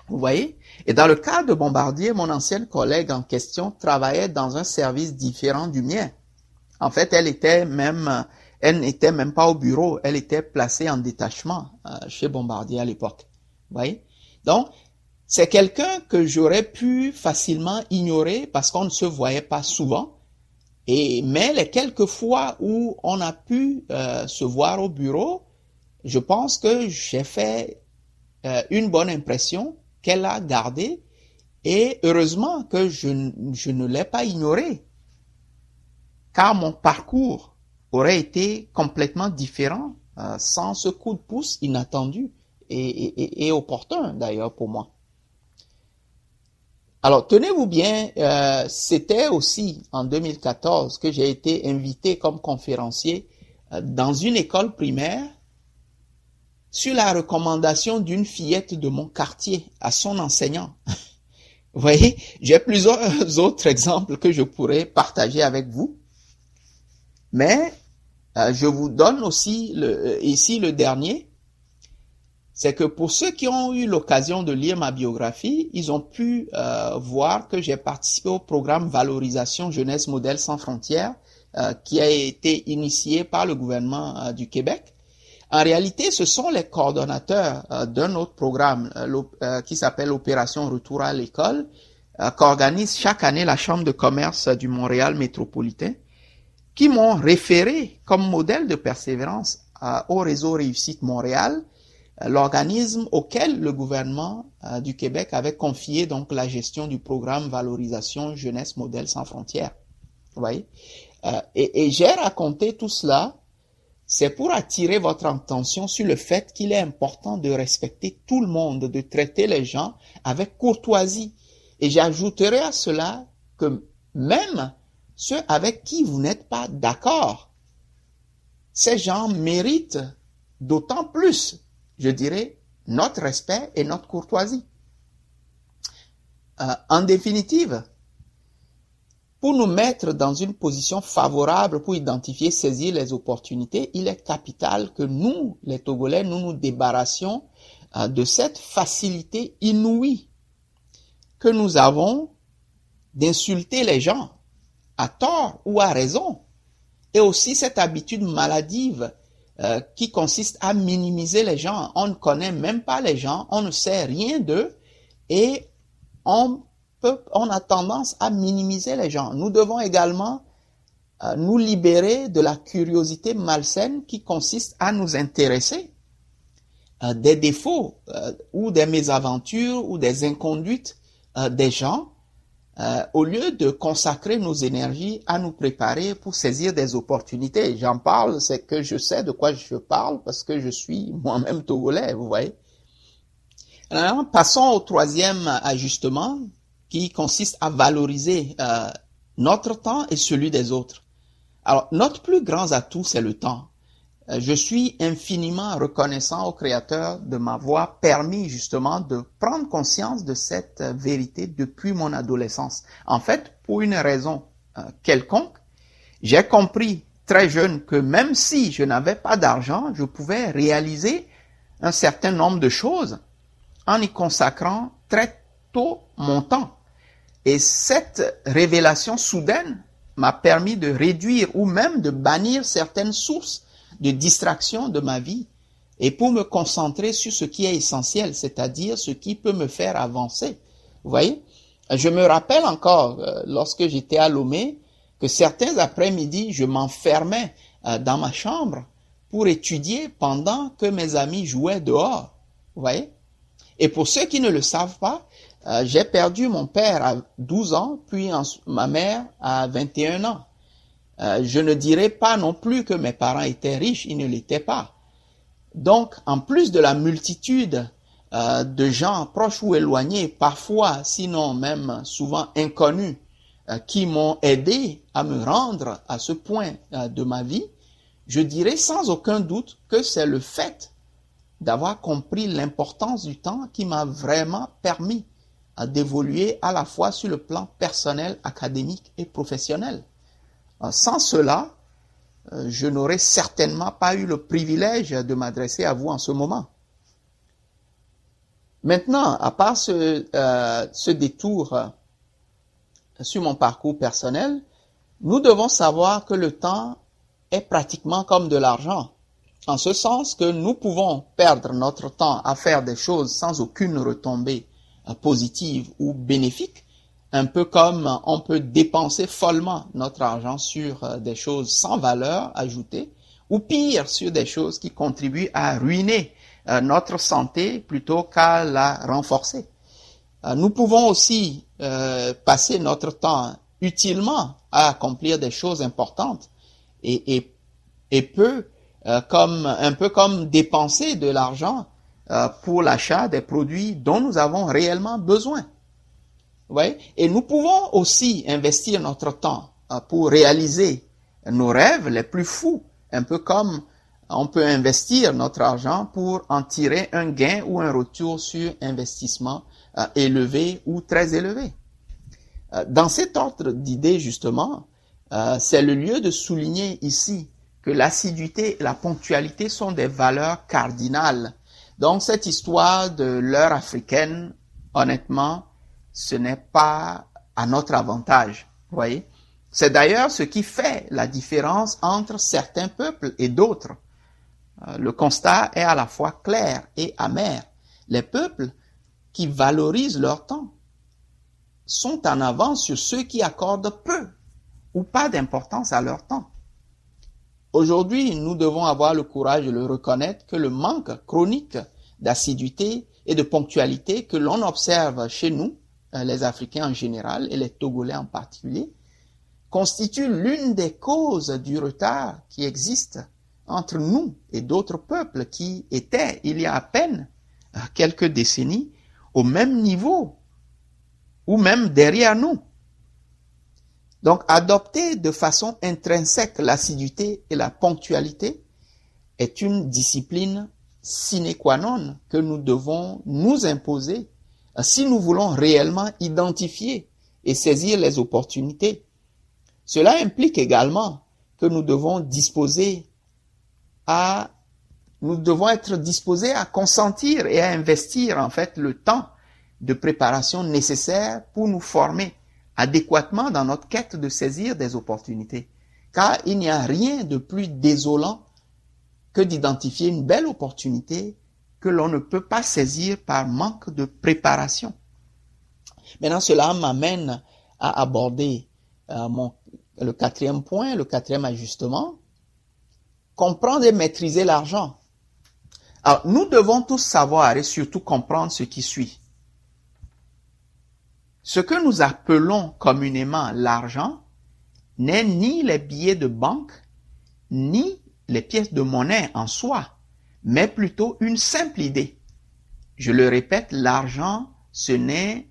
Vous voyez? Et dans le cas de Bombardier, mon ancienne collègue en question travaillait dans un service différent du mien. En fait, elle était même, elle n'était même pas au bureau, elle était placée en détachement euh, chez Bombardier à l'époque. Vous voyez? Donc, c'est quelqu'un que j'aurais pu facilement ignorer parce qu'on ne se voyait pas souvent. Et, mais les quelques fois où on a pu euh, se voir au bureau, je pense que j'ai fait euh, une bonne impression qu'elle a gardée Et heureusement que je, ne l'ai pas ignoré, car mon parcours aurait été complètement différent euh, sans ce coup de pouce inattendu et, et, et opportun d'ailleurs pour moi. Alors, tenez-vous bien, euh, c'était aussi en 2014 que j'ai été invité comme conférencier euh, dans une école primaire sur la recommandation d'une fillette de mon quartier à son enseignant. vous voyez, j'ai plusieurs autres exemples que je pourrais partager avec vous, mais euh, je vous donne aussi le, ici le dernier c'est que pour ceux qui ont eu l'occasion de lire ma biographie, ils ont pu euh, voir que j'ai participé au programme Valorisation Jeunesse Modèle sans frontières euh, qui a été initié par le gouvernement euh, du Québec. En réalité, ce sont les coordonnateurs d'un autre programme qui s'appelle Opération Retour à l'école, qu'organise chaque année la Chambre de commerce du Montréal métropolitain, qui m'ont référé comme modèle de persévérance au réseau Réussite Montréal, l'organisme auquel le gouvernement euh, du Québec avait confié donc la gestion du programme Valorisation Jeunesse Modèle sans frontières. Vous voyez? Euh, Et, et j'ai raconté tout cela, c'est pour attirer votre attention sur le fait qu'il est important de respecter tout le monde, de traiter les gens avec courtoisie. Et j'ajouterai à cela que même ceux avec qui vous n'êtes pas d'accord, ces gens méritent d'autant plus je dirais, notre respect et notre courtoisie. Euh, en définitive, pour nous mettre dans une position favorable pour identifier, saisir les opportunités, il est capital que nous, les Togolais, nous nous débarrassions euh, de cette facilité inouïe que nous avons d'insulter les gens, à tort ou à raison, et aussi cette habitude maladive euh, qui consiste à minimiser les gens. On ne connaît même pas les gens, on ne sait rien d'eux et on, peut, on a tendance à minimiser les gens. Nous devons également euh, nous libérer de la curiosité malsaine qui consiste à nous intéresser euh, des défauts ou des mésaventures ou des inconduites des gens euh, au lieu de consacrer nos énergies à nous préparer pour saisir des opportunités. J'en parle, c'est que je sais de quoi je parle parce que je suis moi-même togolais, vous voyez. Alors, passons au troisième ajustement qui consiste à valoriser euh, notre temps et celui des autres. Alors, notre plus grand atout, c'est le temps. Euh, je suis infiniment reconnaissant au Créateur de m'avoir permis justement de prendre conscience de cette vérité depuis mon adolescence. En fait, pour une raison euh, quelconque, j'ai compris très jeune que même si je n'avais pas d'argent, je pouvais réaliser un certain nombre de choses en y consacrant très tôt mon temps. Et cette révélation soudaine m'a permis de réduire ou même de bannir certaines sources de distraction de ma vie et pour me concentrer sur ce qui est essentiel, c'est-à-dire ce qui peut me faire avancer. Vous voyez? Je me rappelle encore, euh, lorsque j'étais à Lomé, que certains après-midi, je m'enfermais euh, dans ma chambre pour étudier pendant que mes amis jouaient dehors. Vous voyez? Et pour ceux qui ne le savent pas, euh, j'ai perdu mon père à 12 ans, puis ma mère à 21 ans. Euh, je ne dirais pas non plus que mes parents étaient riches, ils ne l'étaient pas. Donc, en plus de la multitude euh, de gens proches ou éloignés, parfois, sinon même souvent inconnus, euh, qui m'ont aidé à me rendre à ce point de ma vie, je dirais sans aucun doute que c'est le fait d'avoir compris l'importance du temps qui m'a vraiment permis d'évoluer à la fois sur le plan personnel, académique et professionnel. Euh, sans cela, euh, je n'aurais certainement pas eu le privilège de m'adresser à vous en ce moment. Maintenant, à part ce, euh, ce détour sur mon parcours personnel, nous devons savoir que le temps est pratiquement comme de l'argent, en ce sens que nous pouvons perdre notre temps à faire des choses sans aucune retombée positive ou bénéfique, un peu comme on peut dépenser follement notre argent sur euh, des choses sans valeur ajoutée, ou pire, sur des choses qui contribuent à ruiner euh, notre santé plutôt qu'à la renforcer. Euh, nous pouvons aussi passer notre temps utilement à accomplir des choses importantes et, et, et peu comme un peu comme dépenser de l'argent pour l'achat des produits dont nous avons réellement besoin. Ouais. Et nous pouvons aussi investir notre temps pour réaliser nos rêves les plus fous, un peu comme on peut investir notre argent pour en tirer un gain ou un retour sur investissement euh, élevé ou très élevé. Euh, dans cet ordre d'idées, justement, euh, c'est le lieu de souligner ici que l'assiduité et la ponctualité sont des valeurs cardinales. Donc cette histoire de l'heure africaine, honnêtement, ce n'est pas à notre avantage. Voyez C'est d'ailleurs ce qui fait la différence entre certains peuples et d'autres. Le constat est à la fois clair et amer. Les peuples qui valorisent leur temps sont en avance sur ceux qui accordent peu ou pas d'importance à leur temps. Aujourd'hui, nous devons avoir le courage de le reconnaître que le manque chronique d'assiduité et de ponctualité que l'on observe chez nous, euh, les Africains en général et les Togolais en particulier, constitue l'une des causes du retard qui existe entre nous et d'autres peuples qui étaient, il y a à peine euh, quelques décennies, au même niveau ou même derrière nous. Donc, adopter de façon intrinsèque l'assiduité et la ponctualité est une discipline sine qua non que nous devons nous imposer si nous voulons réellement identifier et saisir les opportunités. Cela implique également que nous devons disposer à nous devons être disposés à consentir et à investir en fait le temps de préparation nécessaire pour nous former adéquatement dans notre quête de saisir des opportunités. Car il n'y a rien de plus désolant que d'identifier une belle opportunité que l'on ne peut pas saisir par manque de préparation. Maintenant, cela m'amène à aborder euh, mon, le quatrième point, le quatrième ajustement. Comprendre et maîtriser l'argent. Alors, nous devons tous savoir et surtout comprendre ce qui suit. Ce que nous appelons communément l'argent n'est ni les billets de banque, ni les pièces de monnaie en soi, mais plutôt une simple idée. Je le répète, l'argent, ce n'est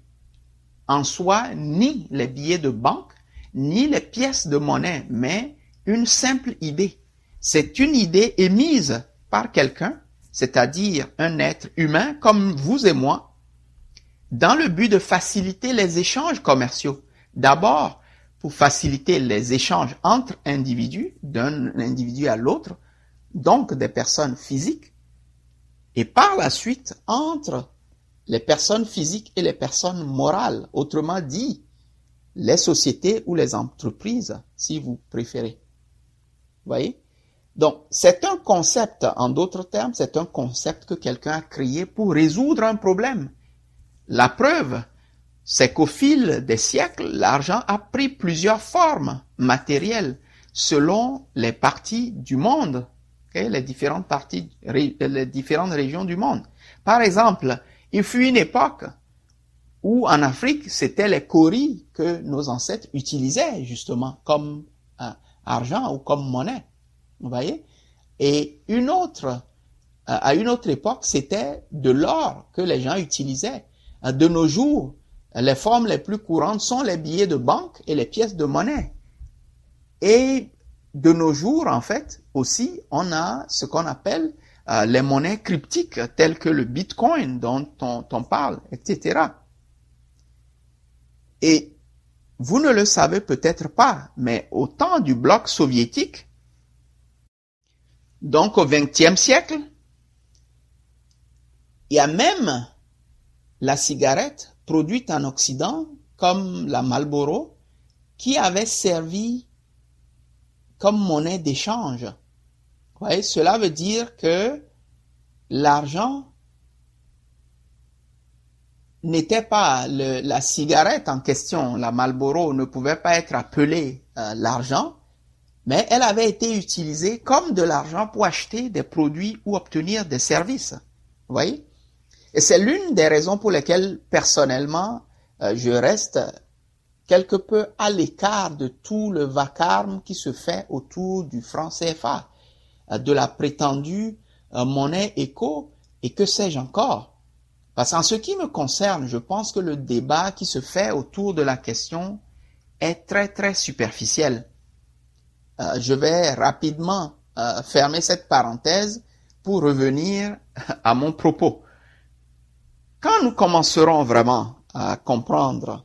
en soi ni les billets de banque, ni les pièces de monnaie, mais une simple idée. C'est une idée émise par quelqu'un c'est-à-dire un être humain comme vous et moi, dans le but de faciliter les échanges commerciaux. D'abord, pour faciliter les échanges entre individus, d'un individu à l'autre, donc des personnes physiques, et par la suite entre les personnes physiques et les personnes morales, autrement dit, les sociétés ou les entreprises, si vous préférez. Vous voyez? Donc, c'est un concept, en d'autres termes, c'est un concept que quelqu'un a créé pour résoudre un problème. La preuve, c'est qu'au fil des siècles, l'argent a pris plusieurs formes matérielles selon les parties du monde, les différentes parties, les différentes régions du monde. Par exemple, il fut une époque où en Afrique, c'était les coris que nos ancêtres utilisaient justement comme euh, argent ou comme monnaie. Vous voyez? Et une autre, euh, à une autre époque, c'était de l'or que les gens utilisaient. Euh, de nos jours, les formes les plus courantes sont les billets de banque et les pièces de monnaie. Et de nos jours, en fait, aussi, on a ce qu'on appelle euh, les monnaies cryptiques telles que le Bitcoin dont on, on parle, etc. Et vous ne le savez peut-être pas, mais au temps du bloc soviétique, donc au XXe siècle, il y a même la cigarette produite en Occident, comme la Marlboro, qui avait servi comme monnaie d'échange. voyez, cela veut dire que l'argent n'était pas la cigarette en question, la Marlboro ne pouvait pas être appelée euh, l'argent, mais elle avait été utilisée comme de l'argent pour acheter des produits ou obtenir des services. Vous voyez? Et c'est l'une des raisons pour lesquelles, personnellement, euh, je reste quelque peu à l'écart de tout le vacarme qui se fait autour du franc CFA, euh, de la prétendue euh, monnaie éco et que sais-je encore? Parce qu'en ce qui me concerne, je pense que le débat qui se fait autour de la question est très très superficiel. Euh, je vais rapidement fermer cette parenthèse pour revenir à mon propos. Quand nous commencerons vraiment à comprendre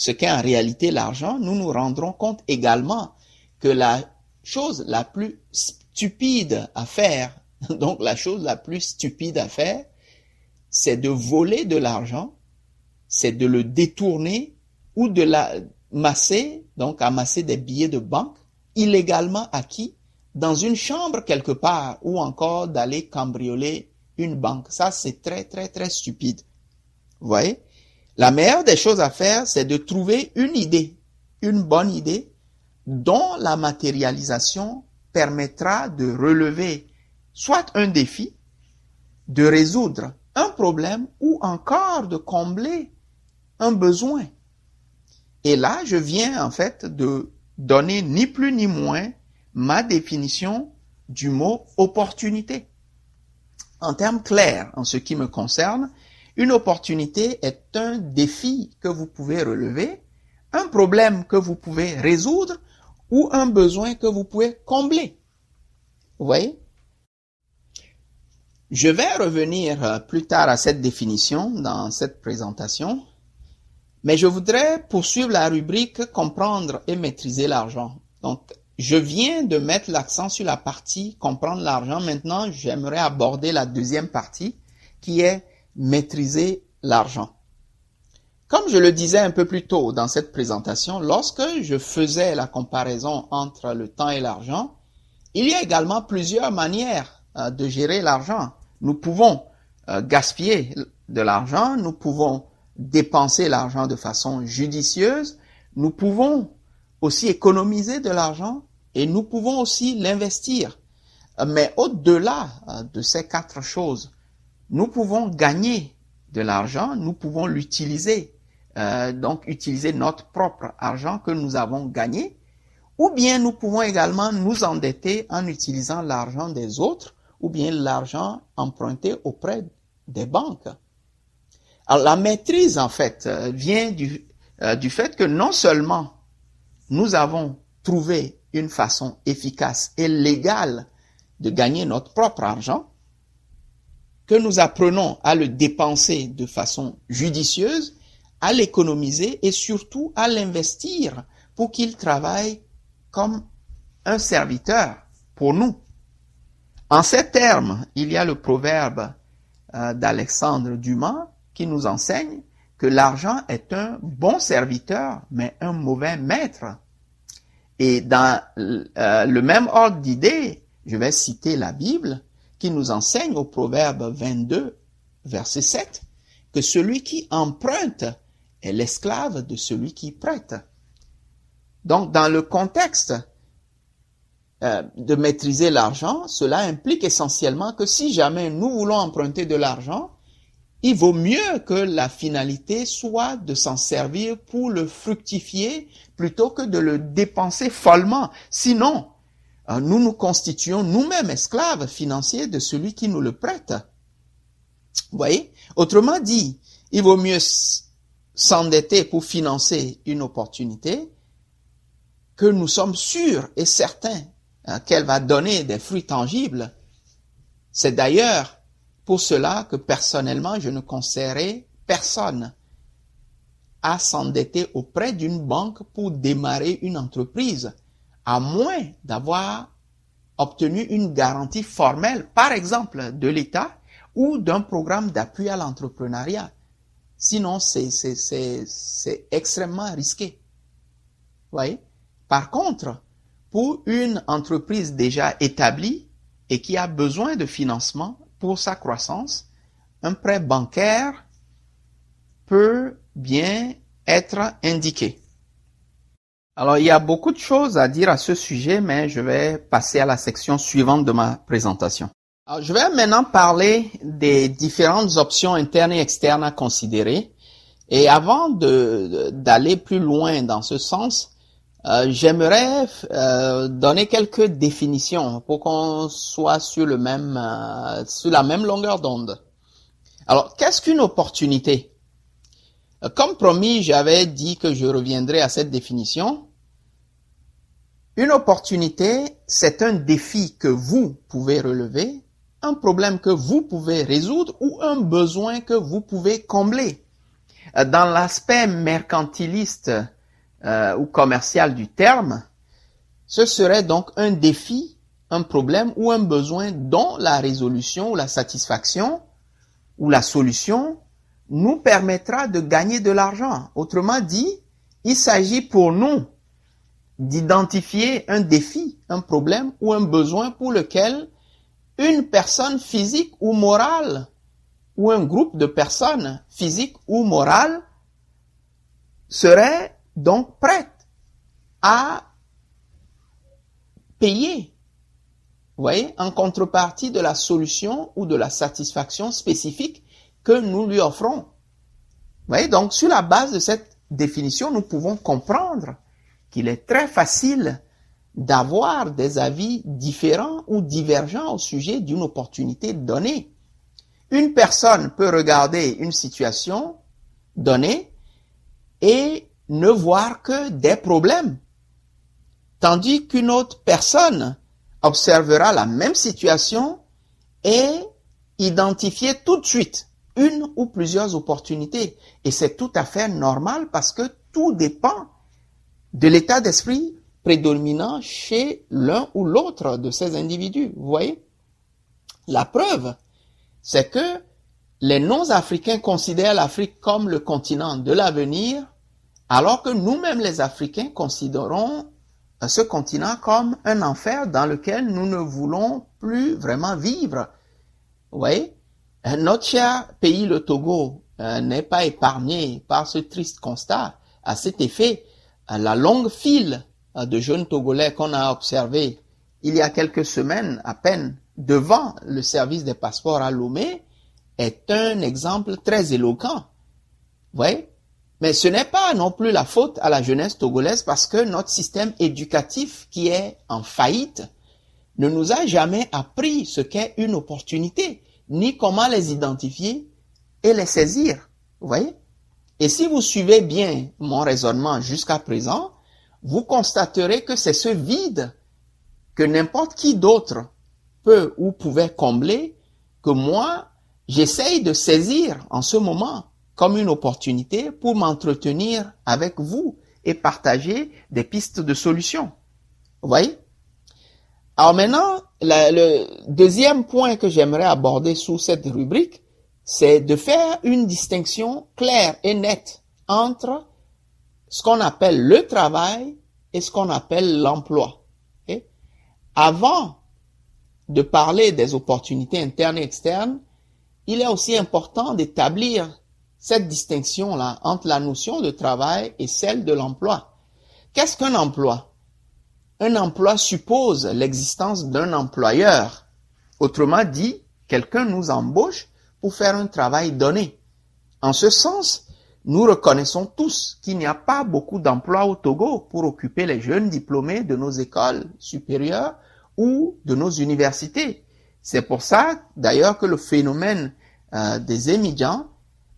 ce qu'est en réalité l'argent, nous nous rendrons compte également que la chose la plus stupide à faire, donc la chose la plus stupide à faire, c'est de voler de l'argent, c'est de le détourner ou de la masser, donc amasser des billets de banque illégalement acquis dans une chambre quelque part ou encore d'aller cambrioler une banque. Ça, c'est très, très, très stupide. Vous voyez? La meilleure des choses à faire, c'est de trouver une idée, une bonne idée, dont la matérialisation permettra de relever soit un défi, de résoudre un problème ou encore de combler un besoin. Et là, je viens en fait de donner ni plus ni moins ma définition du mot opportunité. En termes clairs, en ce qui me concerne, une opportunité est un défi que vous pouvez relever, un problème que vous pouvez résoudre ou un besoin que vous pouvez combler. Vous voyez? Je vais revenir euh, plus tard à cette définition dans cette présentation, mais je voudrais poursuivre la rubrique comprendre et maîtriser l'argent. Donc, je viens de mettre l'accent sur la partie comprendre l'argent. Maintenant, j'aimerais aborder la deuxième partie qui est maîtriser l'argent. Comme je le disais un peu plus tôt dans cette présentation, lorsque je faisais la comparaison entre le temps et l'argent, il y a également plusieurs manières euh, de gérer l'argent. Nous pouvons euh, gaspiller de l'argent, nous pouvons dépenser l'argent de façon judicieuse, nous pouvons aussi économiser de l'argent et nous pouvons aussi l'investir. Mais au-delà euh, de ces quatre choses, nous pouvons gagner de l'argent, nous pouvons l'utiliser, euh, donc utiliser notre propre argent que nous avons gagné, ou bien nous pouvons également nous endetter en utilisant l'argent des autres, ou bien l'argent emprunté auprès des banques. Alors la maîtrise, en fait, euh, vient du, euh, du fait que non seulement nous avons trouvé une façon efficace et légale de gagner notre propre argent, que nous apprenons à le dépenser de façon judicieuse, à l'économiser et surtout à l'investir pour qu'il travaille comme un serviteur pour nous. En ces termes, il y a le proverbe euh, d'Alexandre Dumas qui nous enseigne que l'argent est un bon serviteur, mais un mauvais maître. Et dans euh, le même ordre d'idées, je vais citer la Bible, qui nous enseigne au Proverbe 22, verset 7, que celui qui emprunte est l'esclave de celui qui prête. Donc, dans le contexte euh, de maîtriser l'argent, cela implique essentiellement que si jamais nous voulons emprunter de l'argent, il vaut mieux que la finalité soit de s'en servir pour le fructifier plutôt que de le dépenser follement. Sinon, nous nous constituons nous-mêmes esclaves financiers de celui qui nous le prête. Vous voyez? Autrement dit, il vaut mieux s'endetter pour financer une opportunité que nous sommes sûrs et certains hein, qu'elle va donner des fruits tangibles. C'est d'ailleurs pour cela que personnellement, je ne conseillerais personne à s'endetter auprès d'une banque pour démarrer une entreprise à moins d'avoir obtenu une garantie formelle, par exemple de l'État ou d'un programme d'appui à l'entrepreneuriat. Sinon, c'est extrêmement risqué. Par contre, pour une entreprise déjà établie et qui a besoin de financement pour sa croissance, un prêt bancaire peut bien être indiqué. Alors, il y a beaucoup de choses à dire à ce sujet, mais je vais passer à la section suivante de ma présentation. Alors, je vais maintenant parler des différentes options internes et externes à considérer. Et avant d'aller plus loin dans ce sens, euh, j'aimerais euh, donner quelques définitions pour qu'on soit sur le même euh, sur la même longueur d'onde. Alors, qu'est-ce qu'une opportunité? Comme promis, j'avais dit que je reviendrai à cette définition. Une opportunité, c'est un défi que vous pouvez relever, un problème que vous pouvez résoudre ou un besoin que vous pouvez combler. Dans l'aspect mercantiliste euh, ou commercial du terme, ce serait donc un défi, un problème ou un besoin dont la résolution ou la satisfaction ou la solution nous permettra de gagner de l'argent. Autrement dit, il s'agit pour nous d'identifier un défi, un problème ou un besoin pour lequel une personne physique ou morale ou un groupe de personnes physiques ou morales serait donc prête à payer, voyez, en contrepartie de la solution ou de la satisfaction spécifique que nous lui offrons. Vous voyez, donc sur la base de cette définition, nous pouvons comprendre qu'il est très facile d'avoir des avis différents ou divergents au sujet d'une opportunité donnée. Une personne peut regarder une situation donnée et ne voir que des problèmes, tandis qu'une autre personne observera la même situation et identifier tout de suite une ou plusieurs opportunités. Et c'est tout à fait normal parce que tout dépend de l'état d'esprit prédominant chez l'un ou l'autre de ces individus. Vous voyez? La preuve, c'est que les non-africains considèrent l'Afrique comme le continent de l'avenir alors que nous-mêmes les Africains considérons ce continent comme un enfer dans lequel nous ne voulons plus vraiment vivre. Vous voyez? Notre cher pays, le Togo, euh, n'est pas épargné par ce triste constat. À cet effet, la longue file euh, de jeunes Togolais qu'on a observé il y a quelques semaines à peine devant le service des passeports à Lomé est un exemple très éloquent. Voyez? Mais ce n'est pas non plus la faute à la jeunesse togolaise parce que notre système éducatif qui est en faillite ne nous a jamais appris ce qu'est une opportunité, ni comment les identifier et les saisir. Vous voyez? Et si vous suivez bien mon raisonnement jusqu'à présent, vous constaterez que c'est ce vide que n'importe qui d'autre peut ou pouvait combler que moi, j'essaye de saisir en ce moment comme une opportunité pour m'entretenir avec vous et partager des pistes de solutions. Vous voyez? Alors maintenant, le deuxième point que j'aimerais aborder sous cette rubrique, c'est de faire une distinction claire et nette entre ce qu'on appelle le travail et ce qu'on appelle l'emploi. Avant de parler des opportunités internes et externes, il est aussi important d'établir cette distinction-là entre la notion de travail et celle de l'emploi. Qu'est-ce qu'un emploi? Un emploi suppose l'existence d'un employeur. Autrement dit, quelqu'un nous embauche pour faire un travail donné. En ce sens, nous reconnaissons tous qu'il n'y a pas beaucoup d'emplois au Togo pour occuper les jeunes diplômés de nos écoles supérieures ou de nos universités. C'est pour ça, d'ailleurs, que le phénomène euh, des émigrants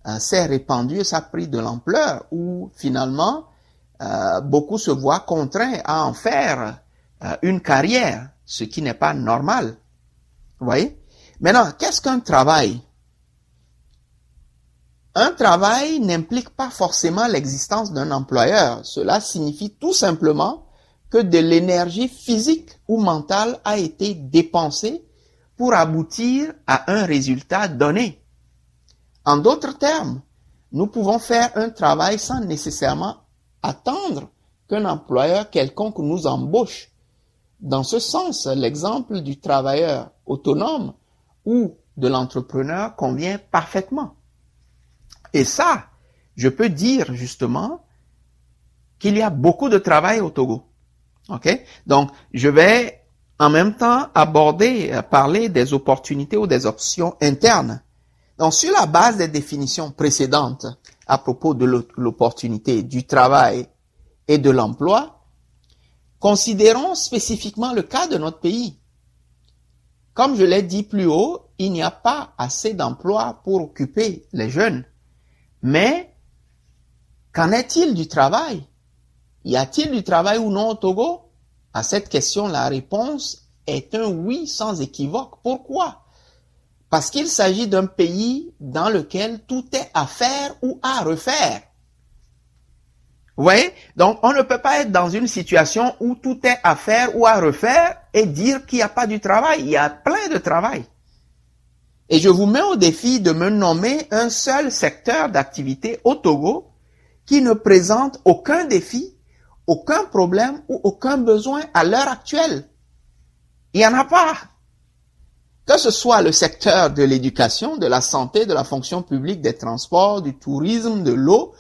euh, s'est répandu et a pris de l'ampleur où finalement euh, beaucoup se voient contraints à en faire euh, une carrière, ce qui n'est pas normal. Vous voyez? Maintenant, qu'est-ce qu'un travail? Un travail n'implique pas forcément l'existence d'un employeur. Cela signifie tout simplement que de l'énergie physique ou mentale a été dépensée pour aboutir à un résultat donné. En d'autres termes, nous pouvons faire un travail sans nécessairement attendre qu'un employeur quelconque nous embauche. Dans ce sens, l'exemple du travailleur autonome ou de l'entrepreneur convient parfaitement. Et ça, je peux dire justement qu'il y a beaucoup de travail au Togo. OK? Donc, je vais en même temps aborder, euh, parler des opportunités ou des options internes. Donc, sur la base des définitions précédentes à propos de l'opportunité du travail et de l'emploi, considérons spécifiquement le cas de notre pays. Comme je l'ai dit plus haut, il n'y a pas assez d'emplois pour occuper les jeunes. Mais qu'en est-il du travail? Y a-t-il du travail ou non au Togo? À cette question, la réponse est un oui sans équivoque. Pourquoi? Parce qu'il s'agit d'un pays dans lequel tout est à faire ou à refaire. Vous voyez? Donc, on ne peut pas être dans une situation où tout est à faire ou à refaire et dire qu'il n'y a pas du travail. Il y a plein de travail. Et je vous mets au défi de me nommer un seul secteur d'activité au Togo qui ne présente aucun défi, aucun problème ou aucun besoin à l'heure actuelle. Il n'y en a pas. Que ce soit le secteur de l'éducation, de la santé, de la fonction publique, des transports, du tourisme, de l'eau,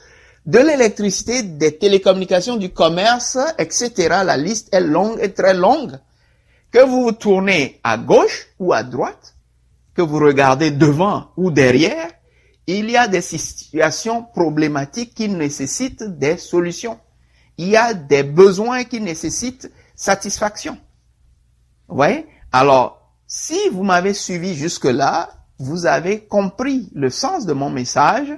de l'électricité, des télécommunications, du commerce, etc. La liste est longue et très longue. Que vous vous tournez à gauche ou à droite, que vous regardez devant ou derrière, il y a des situations problématiques qui nécessitent des solutions. Il y a des besoins qui nécessitent satisfaction. Vous voyez? Alors, si vous m'avez suivi jusque-là, vous avez compris le sens de mon message.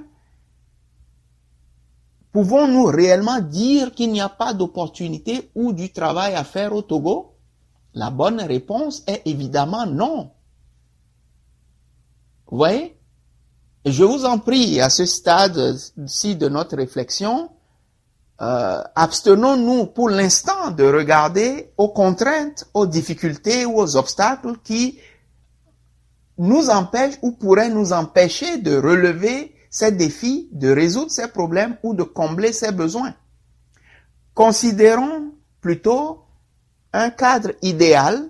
Pouvons-nous réellement dire qu'il n'y a pas d'opportunité ou du travail à faire au Togo? La bonne réponse est évidemment non. Vous voyez? Je vous en prie, à ce stade-ci de notre réflexion, euh, abstenons-nous pour l'instant de regarder aux contraintes, aux difficultés ou aux obstacles qui nous empêchent ou pourraient nous empêcher de relever ces défis, de résoudre ces problèmes ou de combler ces besoins. Considérons plutôt un cadre idéal,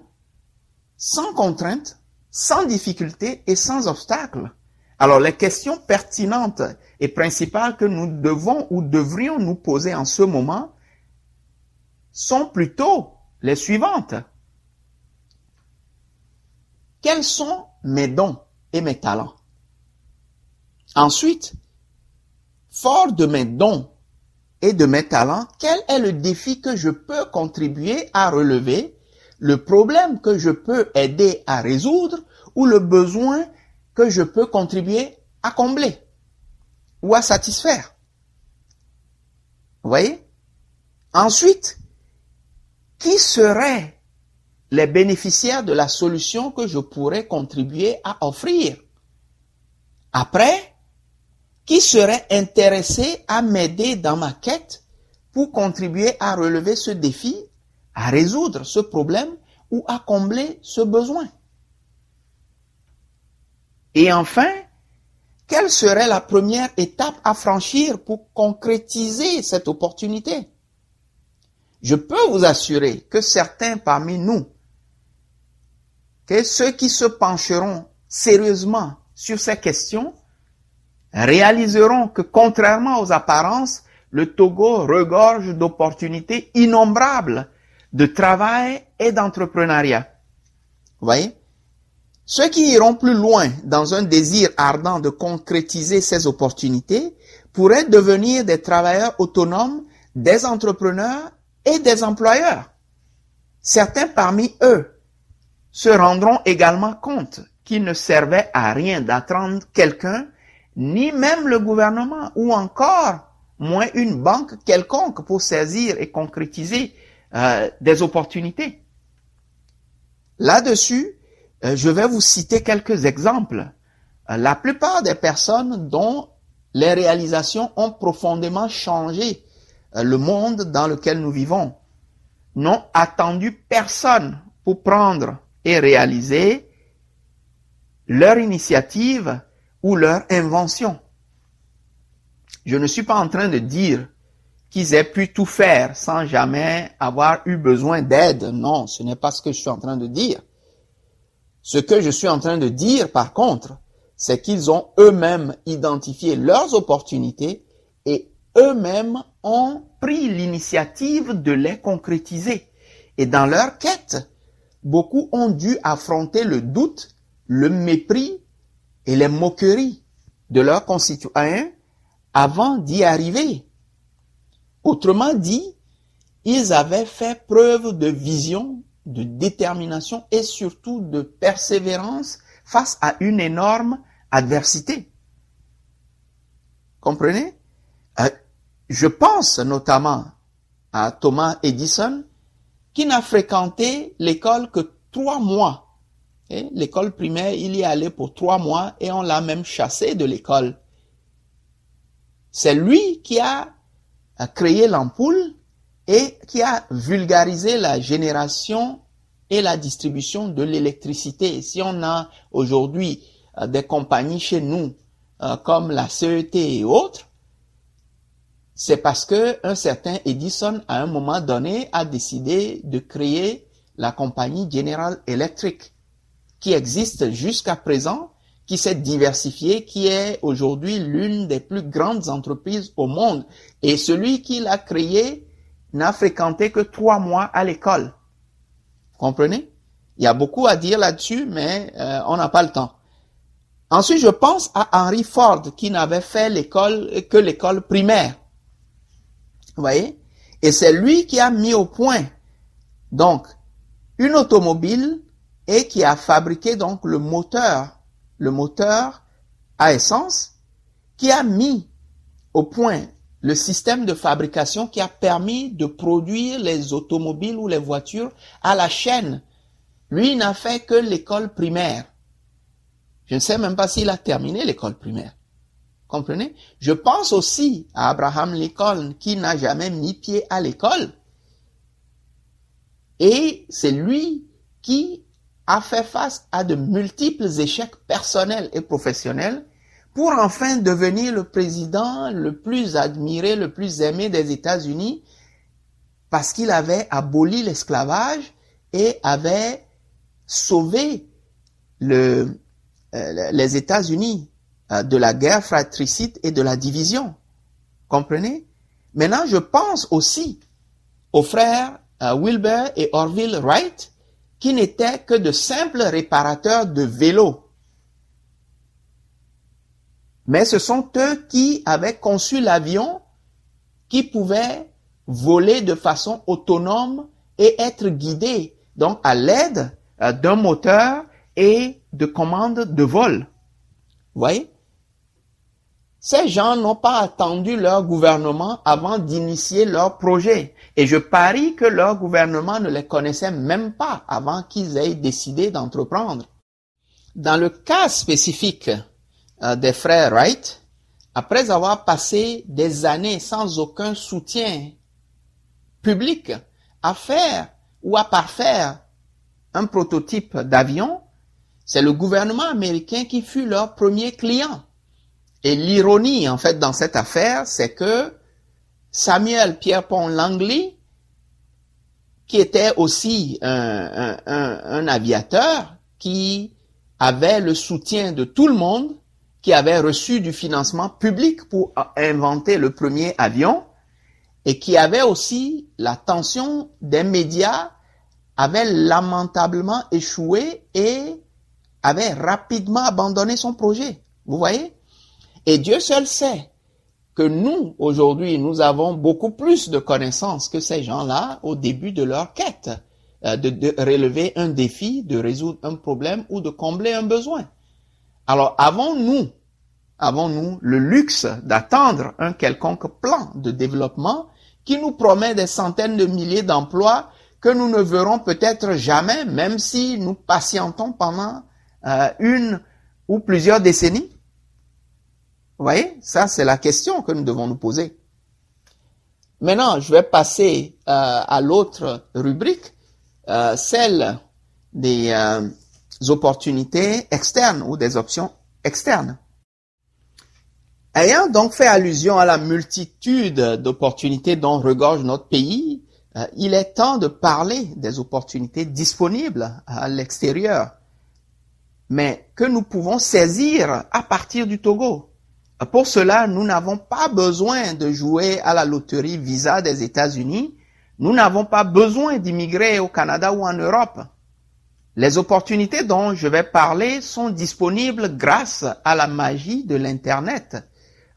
sans contraintes, sans difficulté et sans obstacle. Alors les questions pertinentes et principales que nous devons ou devrions nous poser en ce moment sont plutôt les suivantes. Quels sont mes dons et mes talents? Ensuite, fort de mes dons et de mes talents, quel est le défi que je peux contribuer à relever le problème que je peux aider à résoudre ou le besoin que je peux contribuer à combler ou à satisfaire. Vous voyez? Ensuite, qui seraient les bénéficiaires de la solution que je pourrais contribuer à offrir? Après, qui serait intéressé à m'aider dans ma quête pour contribuer à relever ce défi à résoudre ce problème ou à combler ce besoin? Et enfin, quelle serait la première étape à franchir pour concrétiser cette opportunité? Je peux vous assurer que certains parmi nous, que ceux qui se pencheront sérieusement sur ces questions, réaliseront que contrairement aux apparences, le Togo regorge d'opportunités innombrables de travail et d'entrepreneuriat. Vous voyez? Ceux qui iront plus loin dans un désir ardent de concrétiser ces opportunités pourraient devenir des travailleurs autonomes, des entrepreneurs et des employeurs. Certains parmi eux se rendront également compte qu'il ne servait à rien d'attendre quelqu'un, ni même le gouvernement, ou encore moins une banque quelconque pour saisir et concrétiser euh, des opportunités. Là-dessus, je vais vous citer quelques exemples. Euh, la plupart des personnes dont les réalisations ont profondément changé le monde dans lequel nous vivons n'ont attendu personne pour prendre et réaliser leur initiative ou leur invention. Je ne suis pas en train de dire qu'ils aient pu tout faire sans jamais avoir eu besoin d'aide. Non, ce n'est pas ce que je suis en train de dire. Ce que je suis en train de dire, par contre, c'est qu'ils ont eux-mêmes identifié leurs opportunités et eux-mêmes ont pris l'initiative de les concrétiser. Et dans leur quête, beaucoup ont dû affronter le doute, le mépris et les moqueries de leurs concitoyens avant d'y arriver. Autrement dit, ils avaient fait preuve de vision, de détermination et surtout de persévérance face à une énorme adversité. Comprenez? Euh, Je pense notamment à Thomas Edison, qui n'a fréquenté l'école que trois mois. L'école primaire, il y allait pour trois mois et on l'a même chassé de l'école. C'est lui qui a créé l'ampoule et qui a vulgarisé la génération et la distribution de l'électricité. Si on a aujourd'hui euh, des compagnies chez nous euh, comme la CET et autres, c'est parce que un certain Edison, à un moment donné, a décidé de créer la compagnie General Electric, qui existe jusqu'à présent, qui s'est diversifiée, qui est aujourd'hui l'une des plus grandes entreprises au monde. Et celui qui l'a créé n'a fréquenté que trois mois à l'école. Comprenez? Il y a beaucoup à dire là-dessus, mais euh, on n'a pas le temps. Ensuite, je pense à Henry Ford, qui n'avait fait l'école que l'école primaire. Vous voyez? Et c'est lui qui a mis au point, donc, une automobile et qui a fabriqué donc le moteur, le moteur à essence, qui a mis au point le système de fabrication qui a permis de produire les automobiles ou les voitures à la chaîne. Lui n'a fait que l'école primaire. Je ne sais même pas s'il a terminé l'école primaire. Comprenez? Je pense aussi à Abraham Lincoln qui n'a jamais mis pied à l'école. Et c'est lui qui a fait face à de multiples échecs personnels et professionnels pour enfin devenir le président le plus admiré, le plus aimé des États-Unis parce qu'il avait aboli l'esclavage et avait sauvé euh, les États-Unis euh, de la guerre fratricide et de la division. Comprenez? Maintenant, je pense aussi aux frères euh, Wilbur et Orville Wright, qui n'étaient que de simples réparateurs de vélos. Mais ce sont eux qui avaient conçu l'avion qui pouvait voler de façon autonome et être guidé, donc à l'aide d'un moteur et de commandes de vol. Vous voyez? Ces gens n'ont pas attendu leur gouvernement avant d'initier leur projet. Et je parie que leur gouvernement ne les connaissait même pas avant qu'ils aient décidé d'entreprendre. Dans le cas spécifique euh, des frères Wright, après avoir passé des années sans aucun soutien public à faire ou à parfaire un prototype d'avion, c'est le gouvernement américain qui fut leur premier client. Et l'ironie, en fait, dans cette affaire, c'est que Samuel Pierpont Langley, qui était aussi un, un, aviateur, qui avait le soutien de tout le monde, qui avait reçu du financement public pour inventer le premier avion, et qui avait aussi l'attention des médias, avait lamentablement échoué et avait rapidement abandonné son projet. Vous voyez? Et Dieu seul sait que nous, aujourd'hui, nous avons beaucoup plus de connaissances que ces gens-là au début de leur quête, euh, de, de, relever un défi, de résoudre un problème ou de combler un besoin. Alors, avons-nous, avons-nous le luxe d'attendre un quelconque plan de développement qui nous promet des centaines de milliers d'emplois que nous ne verrons peut-être jamais, même si nous patientons pendant euh, une ou plusieurs décennies vous voyez, ça c'est la question que nous devons nous poser. Maintenant, je vais passer euh, à l'autre rubrique, euh, celle des opportunités externes ou des options externes. Ayant donc fait allusion à la multitude d'opportunités dont regorge notre pays, il est temps de parler des opportunités disponibles à l'extérieur, mais que nous pouvons saisir à partir du Togo. Pour cela, nous n'avons pas besoin de jouer à la loterie Visa des États-Unis. Nous n'avons pas besoin d'immigrer au Canada ou en Europe. Les opportunités dont je vais parler sont disponibles grâce à la magie de l'Internet.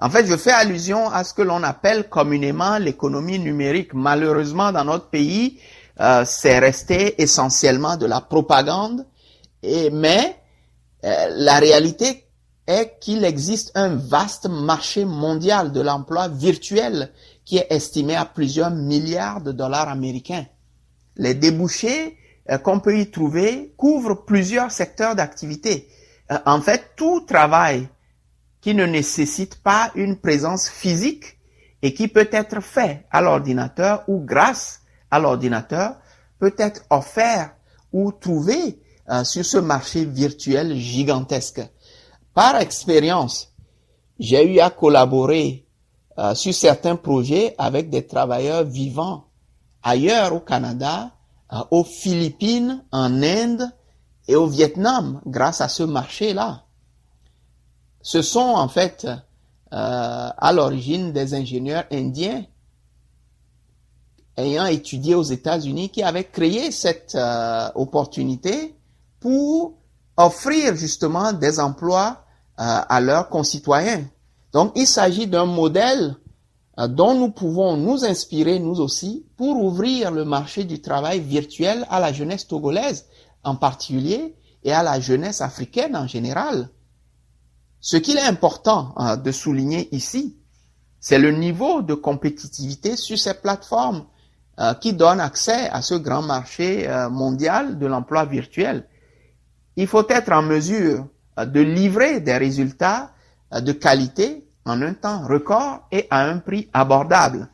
En fait, je fais allusion à ce que l'on appelle communément l'économie numérique. Malheureusement, dans notre pays, euh, c'est resté essentiellement de la propagande. Et, mais euh, la réalité est qu'il existe un vaste marché mondial de l'emploi virtuel qui est estimé à plusieurs milliards de dollars américains. Les débouchés qu'on peut y trouver couvrent plusieurs secteurs d'activité. Euh, en fait, tout travail qui ne nécessite pas une présence physique et qui peut être fait à l'ordinateur ou grâce à l'ordinateur peut être offert ou trouvé euh, sur ce marché virtuel gigantesque. Par expérience, j'ai eu à collaborer euh, sur certains projets avec des travailleurs vivant ailleurs au Canada, euh, aux Philippines, en Inde et au Vietnam grâce à ce marché-là. Ce sont en fait à l'origine des ingénieurs indiens ayant étudié aux États-Unis qui avaient créé cette opportunité pour offrir justement des emplois euh, à leurs concitoyens. Donc il s'agit d'un modèle euh, dont nous pouvons nous inspirer nous aussi pour ouvrir le marché du travail virtuel à la jeunesse togolaise en particulier et à la jeunesse africaine en général. Ce qu'il est important euh, de souligner ici, c'est le niveau de compétitivité sur ces plateformes qui donnent accès à ce grand marché mondial de l'emploi virtuel il faut être en mesure euh, de livrer des résultats euh, de qualité en un temps record et à un prix abordable.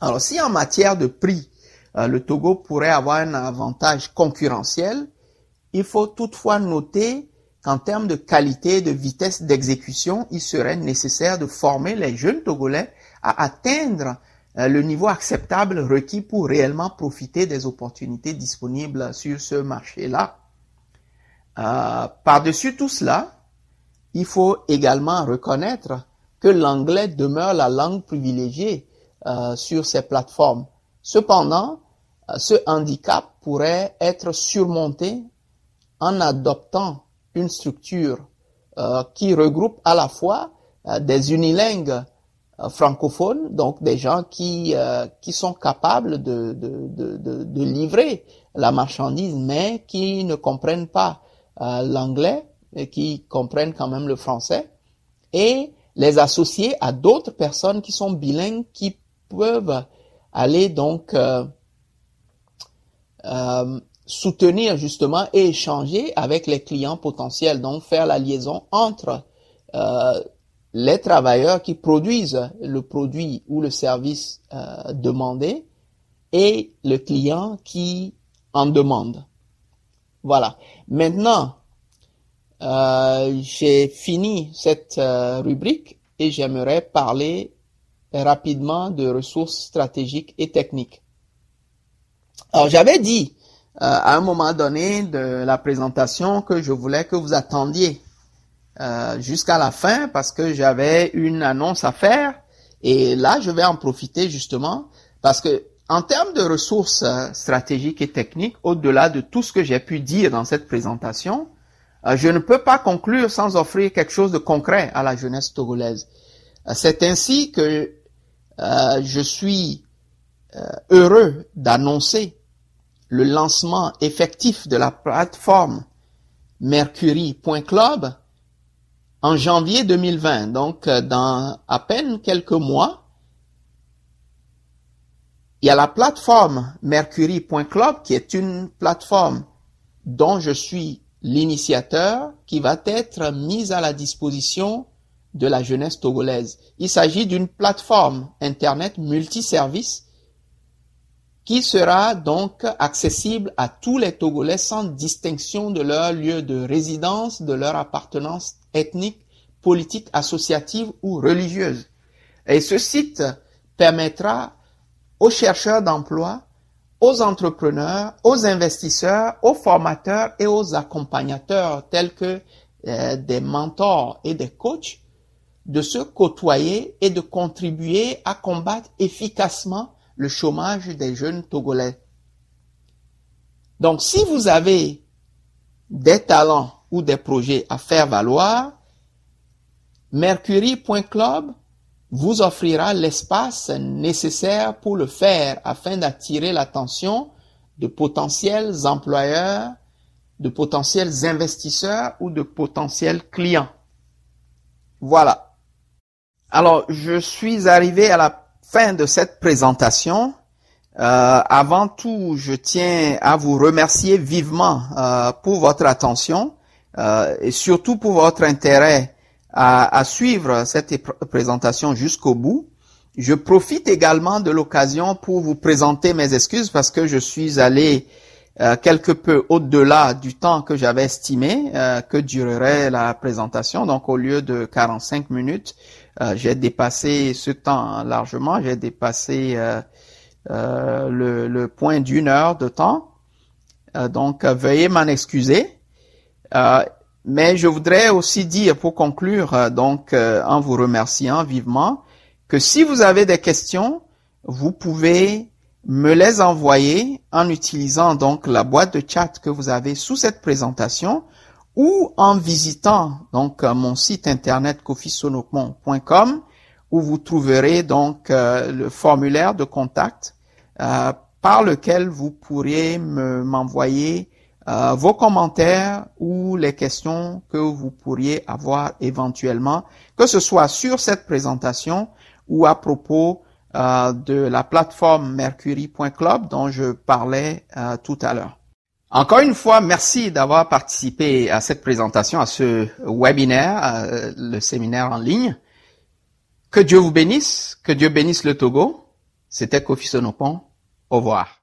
Alors si en matière de prix, euh, le Togo pourrait avoir un avantage concurrentiel, il faut toutefois noter qu'en termes de qualité et de vitesse d'exécution, il serait nécessaire de former les jeunes Togolais à atteindre le niveau acceptable requis pour réellement profiter des opportunités disponibles sur ce marché-là. Euh, par-dessus tout cela, il faut également reconnaître que l'anglais demeure la langue privilégiée euh, sur ces plateformes. Cependant, euh, ce handicap pourrait être surmonté en adoptant une structure qui regroupe à la fois des unilingues francophones, donc des gens qui, qui sont capables de, de, de, livrer la marchandise, mais qui ne comprennent pas l'anglais qui comprennent quand même le français et les associer à d'autres personnes qui sont bilingues qui peuvent aller donc euh, euh, soutenir justement et échanger avec les clients potentiels, donc faire la liaison entre euh, les travailleurs qui produisent le produit ou le service demandé et le client qui en demande. Voilà. Maintenant, j'ai fini cette euh, rubrique et j'aimerais parler rapidement de ressources stratégiques et techniques. Alors j'avais dit euh, à un moment donné de la présentation que je voulais que vous attendiez jusqu'à la fin parce que j'avais une annonce à faire et là je vais en profiter justement parce que en termes de ressources euh, stratégiques et techniques, au-delà de tout ce que j'ai pu dire dans cette présentation, euh, je ne peux pas conclure sans offrir quelque chose de concret à la jeunesse togolaise. Euh, c'est ainsi que je suis heureux d'annoncer le lancement effectif de la plateforme Mercury.club en janvier 2020. Donc, dans à peine quelques mois, il y a la plateforme Mercury.club qui est une plateforme dont je suis l'initiateur qui va être mise à la disposition de la jeunesse togolaise. Il s'agit d'une plateforme Internet multiservice qui sera donc accessible à tous les Togolais sans distinction de leur lieu de résidence, de leur appartenance ethnique, politique, associative ou religieuse. Et ce site permettra aux chercheurs d'emploi, aux entrepreneurs, aux investisseurs, aux formateurs et aux accompagnateurs tels que euh, des mentors et des coachs de se côtoyer et de contribuer à combattre efficacement le chômage des jeunes Togolais. Donc si vous avez des talents ou des projets à faire valoir, Mercury.club vous offrira l'espace nécessaire pour le faire afin d'attirer l'attention de potentiels employeurs, de potentiels investisseurs ou de potentiels clients. Voilà. Alors, je suis arrivé à la fin de cette présentation. Euh, avant tout, je tiens à vous remercier vivement euh, pour votre attention euh, et surtout pour votre intérêt à, suivre cette présentation jusqu'au bout. Je profite également de l'occasion pour vous présenter mes excuses parce que je suis allé euh, quelque peu au-delà du temps que j'avais estimé euh, que durerait la présentation. Donc au lieu de 45 minutes, euh, j'ai dépassé ce temps largement. J'ai dépassé le, le, point d'une heure de temps. donc veuillez m'en excuser. Mais je voudrais aussi dire pour conclure, euh, donc euh, en vous remerciant vivement, que si vous avez des questions, vous pouvez me les envoyer en utilisant donc la boîte de chat que vous avez sous cette présentation ou en visitant donc euh, mon site internet kofisonokmon.com où vous trouverez donc le formulaire de contact par lequel vous pourriez m'envoyer euh, vos commentaires ou les questions que vous pourriez avoir éventuellement, que ce soit sur cette présentation ou à propos euh, de la plateforme mercury.club dont je parlais euh, tout à l'heure. Encore une fois, merci d'avoir participé à cette présentation, à ce webinaire, le séminaire en ligne. Que Dieu vous bénisse, que Dieu bénisse le Togo. C'était Kofi Sonopon. Au revoir.